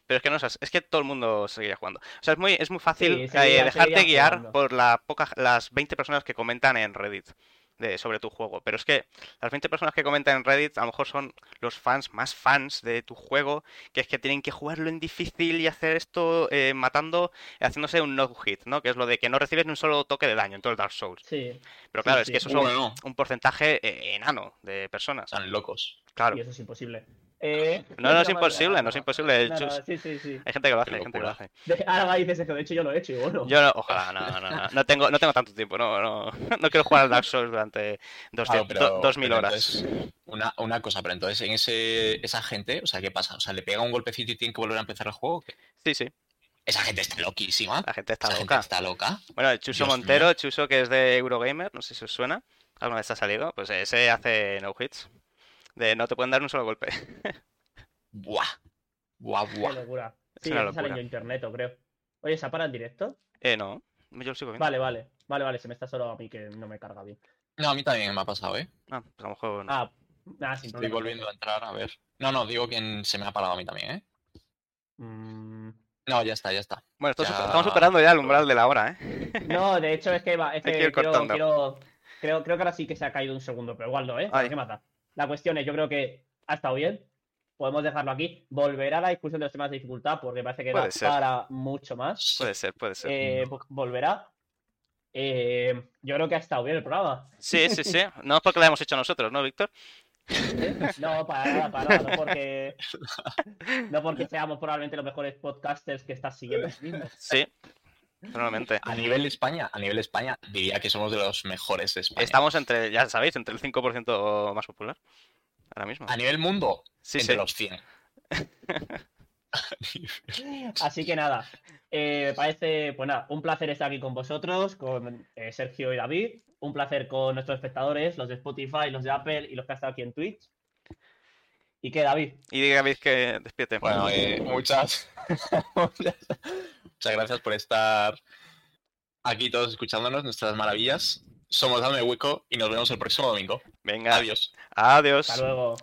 Pero es que no es que todo el mundo seguiría jugando. O sea, es muy, es muy fácil Sí, eh, dejarte guiar jugando. por la poca, las 20 personas que comentan en Reddit de, sobre tu juego. Pero es que las 20 personas que comentan en Reddit a lo mejor son los fans más fans de tu juego, que es que tienen que jugarlo en difícil y hacer esto eh, matando, haciéndose un no hit, ¿no? Que es lo de que no recibes ni un solo toque de daño en todo el Dark Souls. Sí, Pero Sí, claro, es sí. que eso son Bueno, un porcentaje eh, enano de personas. están locos. Claro. y eso es imposible. Eh, No, no es imposible, no es imposible. No, no, Chus. sí, sí, sí. Hay gente que lo hace, hay gente que lo hace. Ahora dices eso, de hecho yo lo he hecho y bueno. Yo no, ojalá, no, no, no, no tengo, no tengo tanto tiempo, no, no, no quiero jugar al Dark Souls durante dos, Claro, pero- 2000 pero horas. entonces, una, una cosa, pero entonces en ese, esa gente, o sea, ¿qué pasa? O sea, ¿le pega un golpecito y tiene que volver a empezar el juego? Sí, sí, Esa gente está loquísima. la gente está Esa loca. gente está loca. Bueno, el Chuso Dios Montero, mío. Chuso que es de Eurogamer, no sé si os suena, alguna vez ha salido, pues ese hace no hits. De no te pueden dar un solo golpe. Buah. Buah, Qué buah. locura. Es Sí, una eso sale en locura. yo internet, creo. Oye, ¿se ha parado el directo? Eh, no, yo lo sigo viendo. Vale, vale. Vale, vale, se me está solo a mí que no me carga bien. No, a mí también me ha pasado, ¿eh? Ah, pues a lo mejor no. Ah, nada, sin Estoy problema. volviendo a entrar, a ver. No, no, digo que se me ha parado a mí también, ¿eh? Mm, No, ya está, ya está. Bueno, esto- ya- estamos superando ya el umbral de la hora, ¿eh? No, de hecho es que va, es que que ir quiero, cortando. quiero- creo, creo que ahora sí que se ha caído un segundo, pero igual no, ¿eh? Ay. ¿Qué mata? La cuestión es, yo creo que ha estado bien. Podemos dejarlo aquí. Volverá la discusión de los temas de dificultad, porque parece que da para mucho más. Puede ser, puede ser. Eh, vo- volverá. Eh, yo creo que ha estado bien el programa. Sí, sí, sí. No es porque lo hemos hecho nosotros, ¿no, Víctor? No, para nada, para nada. No porque, no porque seamos probablemente los mejores podcasters que estás siguiendo. Sí, normalmente. A nivel España, a nivel España, diría que somos de los mejores de España. Estamos entre, ya sabéis, entre el 5% más popular. Ahora mismo. A nivel mundo, Sí, entre sí. los 100. Así que nada, eh, me parece, pues nada, un placer estar aquí con vosotros, con eh, Sergio y David. Un placer con nuestros espectadores, los de Spotify, los de Apple y los que han estado aquí en Twitch. ¿Y qué, David? Y diga David que despierte. Bueno, eh, muchas, muchas gracias por estar aquí todos escuchándonos, nuestras maravillas. Somos Dame Hueco y nos vemos el próximo domingo. Venga, Adiós. adiós. Hasta luego.